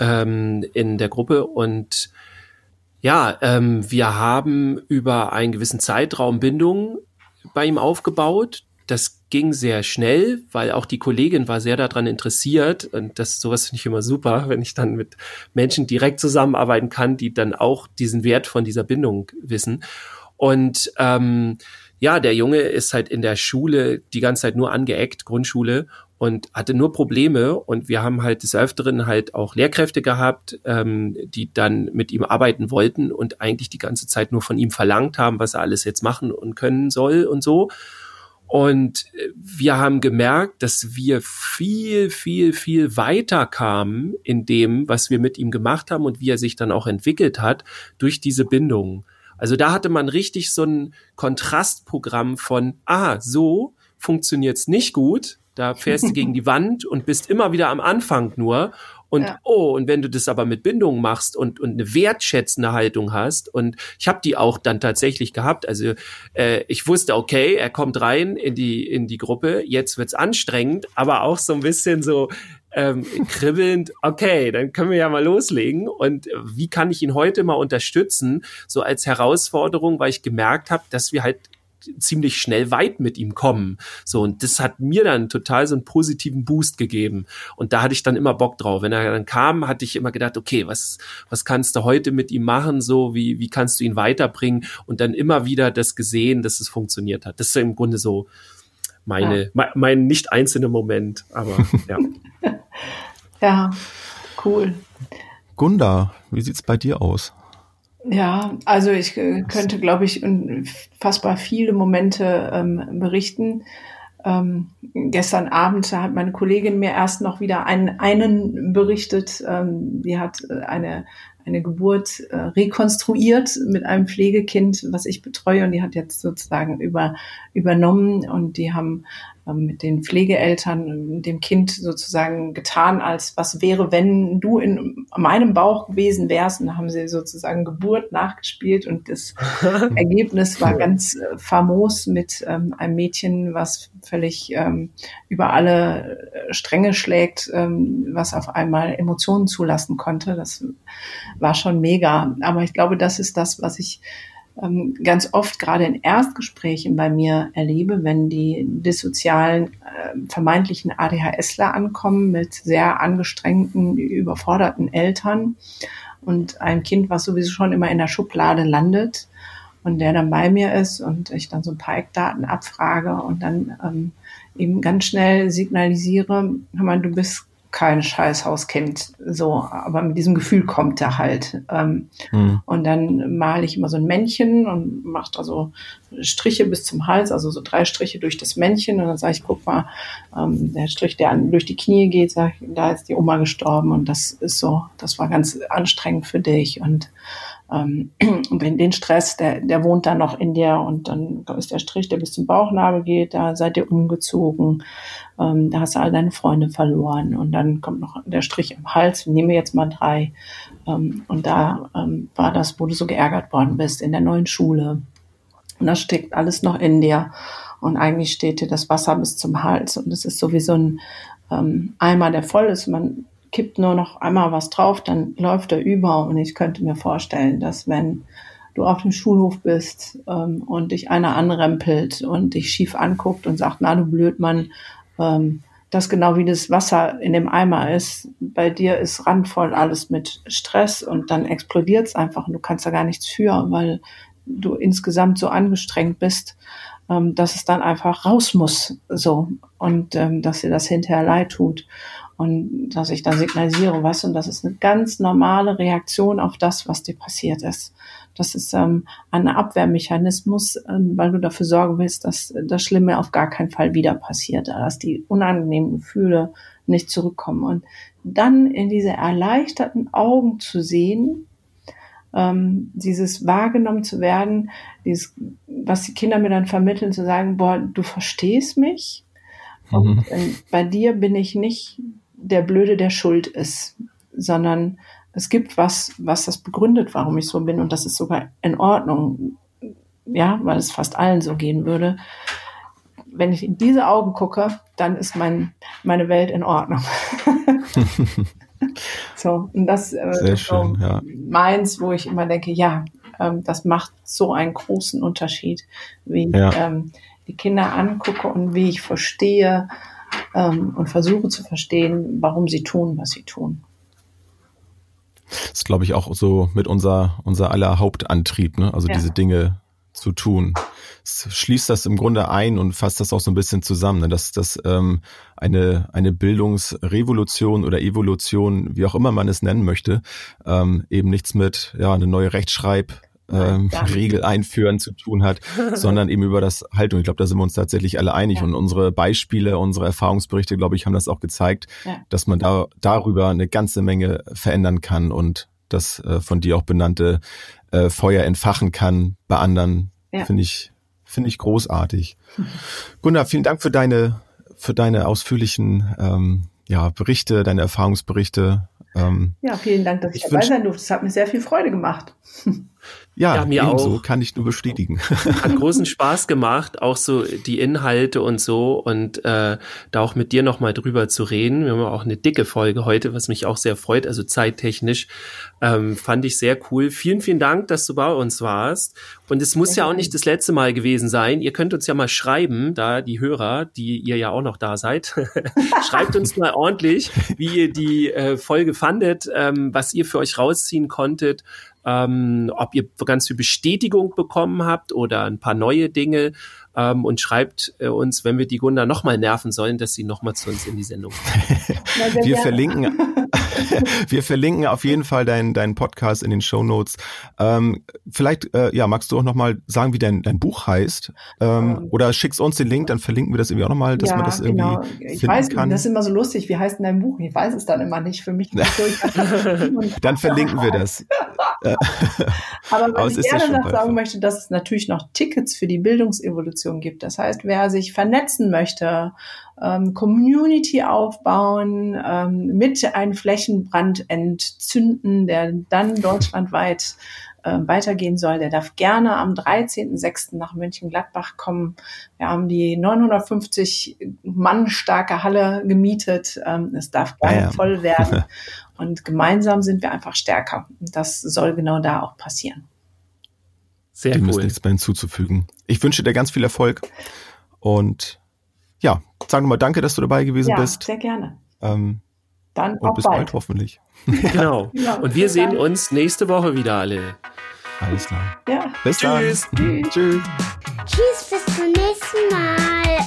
ähm, in der Gruppe und ja, ähm, wir haben über einen gewissen Zeitraum Bindungen bei ihm aufgebaut das ging sehr schnell, weil auch die Kollegin war sehr daran interessiert und das sowas finde ich immer super, wenn ich dann mit Menschen direkt zusammenarbeiten kann, die dann auch diesen Wert von dieser Bindung wissen. Und ähm, ja, der Junge ist halt in der Schule die ganze Zeit nur angeeckt, Grundschule, und hatte nur Probleme. Und wir haben halt des Öfteren halt auch Lehrkräfte gehabt, ähm, die dann mit ihm arbeiten wollten und eigentlich die ganze Zeit nur von ihm verlangt haben, was er alles jetzt machen und können soll und so. Und äh, wir haben gemerkt, dass wir viel, viel, viel weiter kamen in dem, was wir mit ihm gemacht haben und wie er sich dann auch entwickelt hat durch diese Bindung. Also da hatte man richtig so ein Kontrastprogramm von, ah, so funktioniert's nicht gut, da fährst du gegen die Wand und bist immer wieder am Anfang nur. Und ja. oh, und wenn du das aber mit Bindung machst und, und eine wertschätzende Haltung hast, und ich habe die auch dann tatsächlich gehabt. Also äh, ich wusste, okay, er kommt rein in die, in die Gruppe, jetzt wird's anstrengend, aber auch so ein bisschen so ähm, kribbelnd, okay, dann können wir ja mal loslegen. Und wie kann ich ihn heute mal unterstützen, so als Herausforderung, weil ich gemerkt habe, dass wir halt ziemlich schnell weit mit ihm kommen. So, und das hat mir dann total so einen positiven Boost gegeben. Und da hatte ich dann immer Bock drauf. Wenn er dann kam, hatte ich immer gedacht, okay, was, was kannst du heute mit ihm machen? So, wie, wie kannst du ihn weiterbringen? Und dann immer wieder das gesehen, dass es funktioniert hat. Das ist im Grunde so meine, ja. mein, mein nicht einzelner Moment, aber ja. ja, cool. Gunda, wie sieht's bei dir aus? Ja, also ich äh, könnte, glaube ich, unfassbar viele Momente ähm, berichten. Ähm, gestern Abend hat meine Kollegin mir erst noch wieder einen, einen berichtet. Ähm, die hat äh, eine, eine Geburt äh, rekonstruiert mit einem Pflegekind, was ich betreue. Und die hat jetzt sozusagen über, übernommen. Und die haben mit den Pflegeeltern dem Kind sozusagen getan, als was wäre, wenn du in meinem Bauch gewesen wärst. Und da haben sie sozusagen Geburt nachgespielt und das Ergebnis war ganz äh, famos mit ähm, einem Mädchen, was völlig ähm, über alle äh, Stränge schlägt, ähm, was auf einmal Emotionen zulassen konnte. Das war schon mega. Aber ich glaube, das ist das, was ich ähm, ganz oft gerade in Erstgesprächen bei mir erlebe, wenn die dissozialen äh, vermeintlichen ADHSler ankommen mit sehr angestrengten, überforderten Eltern und ein Kind, was sowieso schon immer in der Schublade landet und der dann bei mir ist und ich dann so ein paar Eckdaten abfrage und dann ähm, eben ganz schnell signalisiere, hör mal, du bist kein Scheißhauskind, so, aber mit diesem Gefühl kommt er halt. Ähm, mhm. Und dann male ich immer so ein Männchen und mache da so Striche bis zum Hals, also so drei Striche durch das Männchen und dann sage ich, guck mal, ähm, der Strich, der an, durch die Knie geht, sag ich, da ist die Oma gestorben und das ist so, das war ganz anstrengend für dich und ähm, und wenn den Stress, der, der wohnt dann noch in dir und dann ist der Strich, der bis zum Bauchnabel geht, da seid ihr umgezogen, ähm, da hast du all deine Freunde verloren und dann kommt noch der Strich im Hals, nehmen wir jetzt mal drei. Ähm, und da ähm, war das, wo du so geärgert worden bist in der neuen Schule. Und das steckt alles noch in dir. Und eigentlich steht dir das Wasser bis zum Hals. Und es ist sowieso ein ähm, Eimer, der voll ist, man kippt nur noch einmal was drauf, dann läuft er über. Und ich könnte mir vorstellen, dass wenn du auf dem Schulhof bist ähm, und dich einer anrempelt und dich schief anguckt und sagt, na du Blödmann, ähm, das genau wie das Wasser in dem Eimer ist. Bei dir ist randvoll alles mit Stress und dann explodiert es einfach und du kannst da gar nichts für, weil du insgesamt so angestrengt bist, ähm, dass es dann einfach raus muss, so und ähm, dass dir das hinterher leid tut und dass ich dann signalisiere, was und das ist eine ganz normale Reaktion auf das, was dir passiert ist. Das ist ähm, ein Abwehrmechanismus, ähm, weil du dafür sorgen willst, dass das Schlimme auf gar keinen Fall wieder passiert, dass die unangenehmen Gefühle nicht zurückkommen. Und dann in diese erleichterten Augen zu sehen, ähm, dieses wahrgenommen zu werden, dieses, was die Kinder mir dann vermitteln, zu sagen, boah, du verstehst mich. Mhm. Und äh, bei dir bin ich nicht der Blöde, der schuld ist, sondern es gibt was, was das begründet, warum ich so bin und das ist sogar in Ordnung, ja, weil es fast allen so gehen würde. Wenn ich in diese Augen gucke, dann ist mein, meine Welt in Ordnung. so, und das äh, Sehr ist schön, so ja. meins, wo ich immer denke, ja, ähm, das macht so einen großen Unterschied, wie ja. ich ähm, die Kinder angucke und wie ich verstehe, ähm, und versuche zu verstehen, warum sie tun, was sie tun. Das ist, glaube ich, auch so mit unser, unser aller Hauptantrieb, ne? also ja. diese Dinge zu tun. Es schließt das im Grunde ein und fasst das auch so ein bisschen zusammen, ne? dass, dass ähm, eine, eine Bildungsrevolution oder Evolution, wie auch immer man es nennen möchte, ähm, eben nichts mit ja eine neue Rechtschreib ähm, Regel einführen zu tun hat, sondern eben über das Haltung. Ich glaube, da sind wir uns tatsächlich alle einig. Ja. Und unsere Beispiele, unsere Erfahrungsberichte, glaube ich, haben das auch gezeigt, ja. dass man da darüber eine ganze Menge verändern kann und das äh, von dir auch benannte äh, Feuer entfachen kann bei anderen. Ja. Finde ich, finde ich großartig. Gunnar, vielen Dank für deine, für deine ausführlichen ähm, ja, Berichte, deine Erfahrungsberichte. Ähm, ja, vielen Dank, dass ich, ich dabei sein durfte. Es hat mir sehr viel Freude gemacht. Ja, ja mir ebenso, auch. kann ich nur bestätigen. Hat großen Spaß gemacht, auch so die Inhalte und so und äh, da auch mit dir nochmal drüber zu reden. Wir haben auch eine dicke Folge heute, was mich auch sehr freut, also zeittechnisch. Ähm, fand ich sehr cool. Vielen, vielen Dank, dass du bei uns warst. Und es muss ja auch nicht das letzte Mal gewesen sein. Ihr könnt uns ja mal schreiben, da die Hörer, die ihr ja auch noch da seid. Schreibt uns mal ordentlich, wie ihr die äh, Folge fandet, ähm, was ihr für euch rausziehen konntet ähm, ob ihr ganz viel Bestätigung bekommen habt oder ein paar neue Dinge ähm, und schreibt äh, uns, wenn wir die Gunda nochmal nerven sollen, dass sie nochmal zu uns in die Sendung kommt. wir verlinken, wir verlinken auf jeden Fall deinen dein Podcast in den Show Notes. Ähm, vielleicht, äh, ja, magst du auch nochmal sagen, wie dein, dein Buch heißt? Ähm, um, oder schickst uns den Link, dann verlinken wir das irgendwie auch nochmal, dass ja, man das irgendwie genau. Ich weiß, kann. das ist immer so lustig. Wie heißt denn dein Buch? Ich weiß es dann immer nicht. Für mich so, Dann verlinken wir das. Aber was ich gerne noch sagen möchte, dass es natürlich noch Tickets für die Bildungsevolution gibt. Das heißt, wer sich vernetzen möchte, ähm, Community aufbauen, ähm, mit einem Flächenbrand entzünden, der dann deutschlandweit äh, weitergehen soll, der darf gerne am 13.06. nach München-Gladbach kommen. Wir haben die 950 Mann starke Halle gemietet. Ähm, es darf gerne ah ja. voll werden. Und gemeinsam sind wir einfach stärker. Und das soll genau da auch passieren. Sehr Dem cool. ist nichts mehr hinzuzufügen. Ich wünsche dir ganz viel Erfolg und ja, sag nochmal danke, dass du dabei gewesen Ja, bist. sehr gerne. Ähm, Dann und auch bis bald. bald hoffentlich. Genau. Ja, Und wir sehen uns nächste Woche wieder alle. Alles klar. Ja. Bis Tschüss. dann. Tschüss. Tschüss, bis zum nächsten Mal.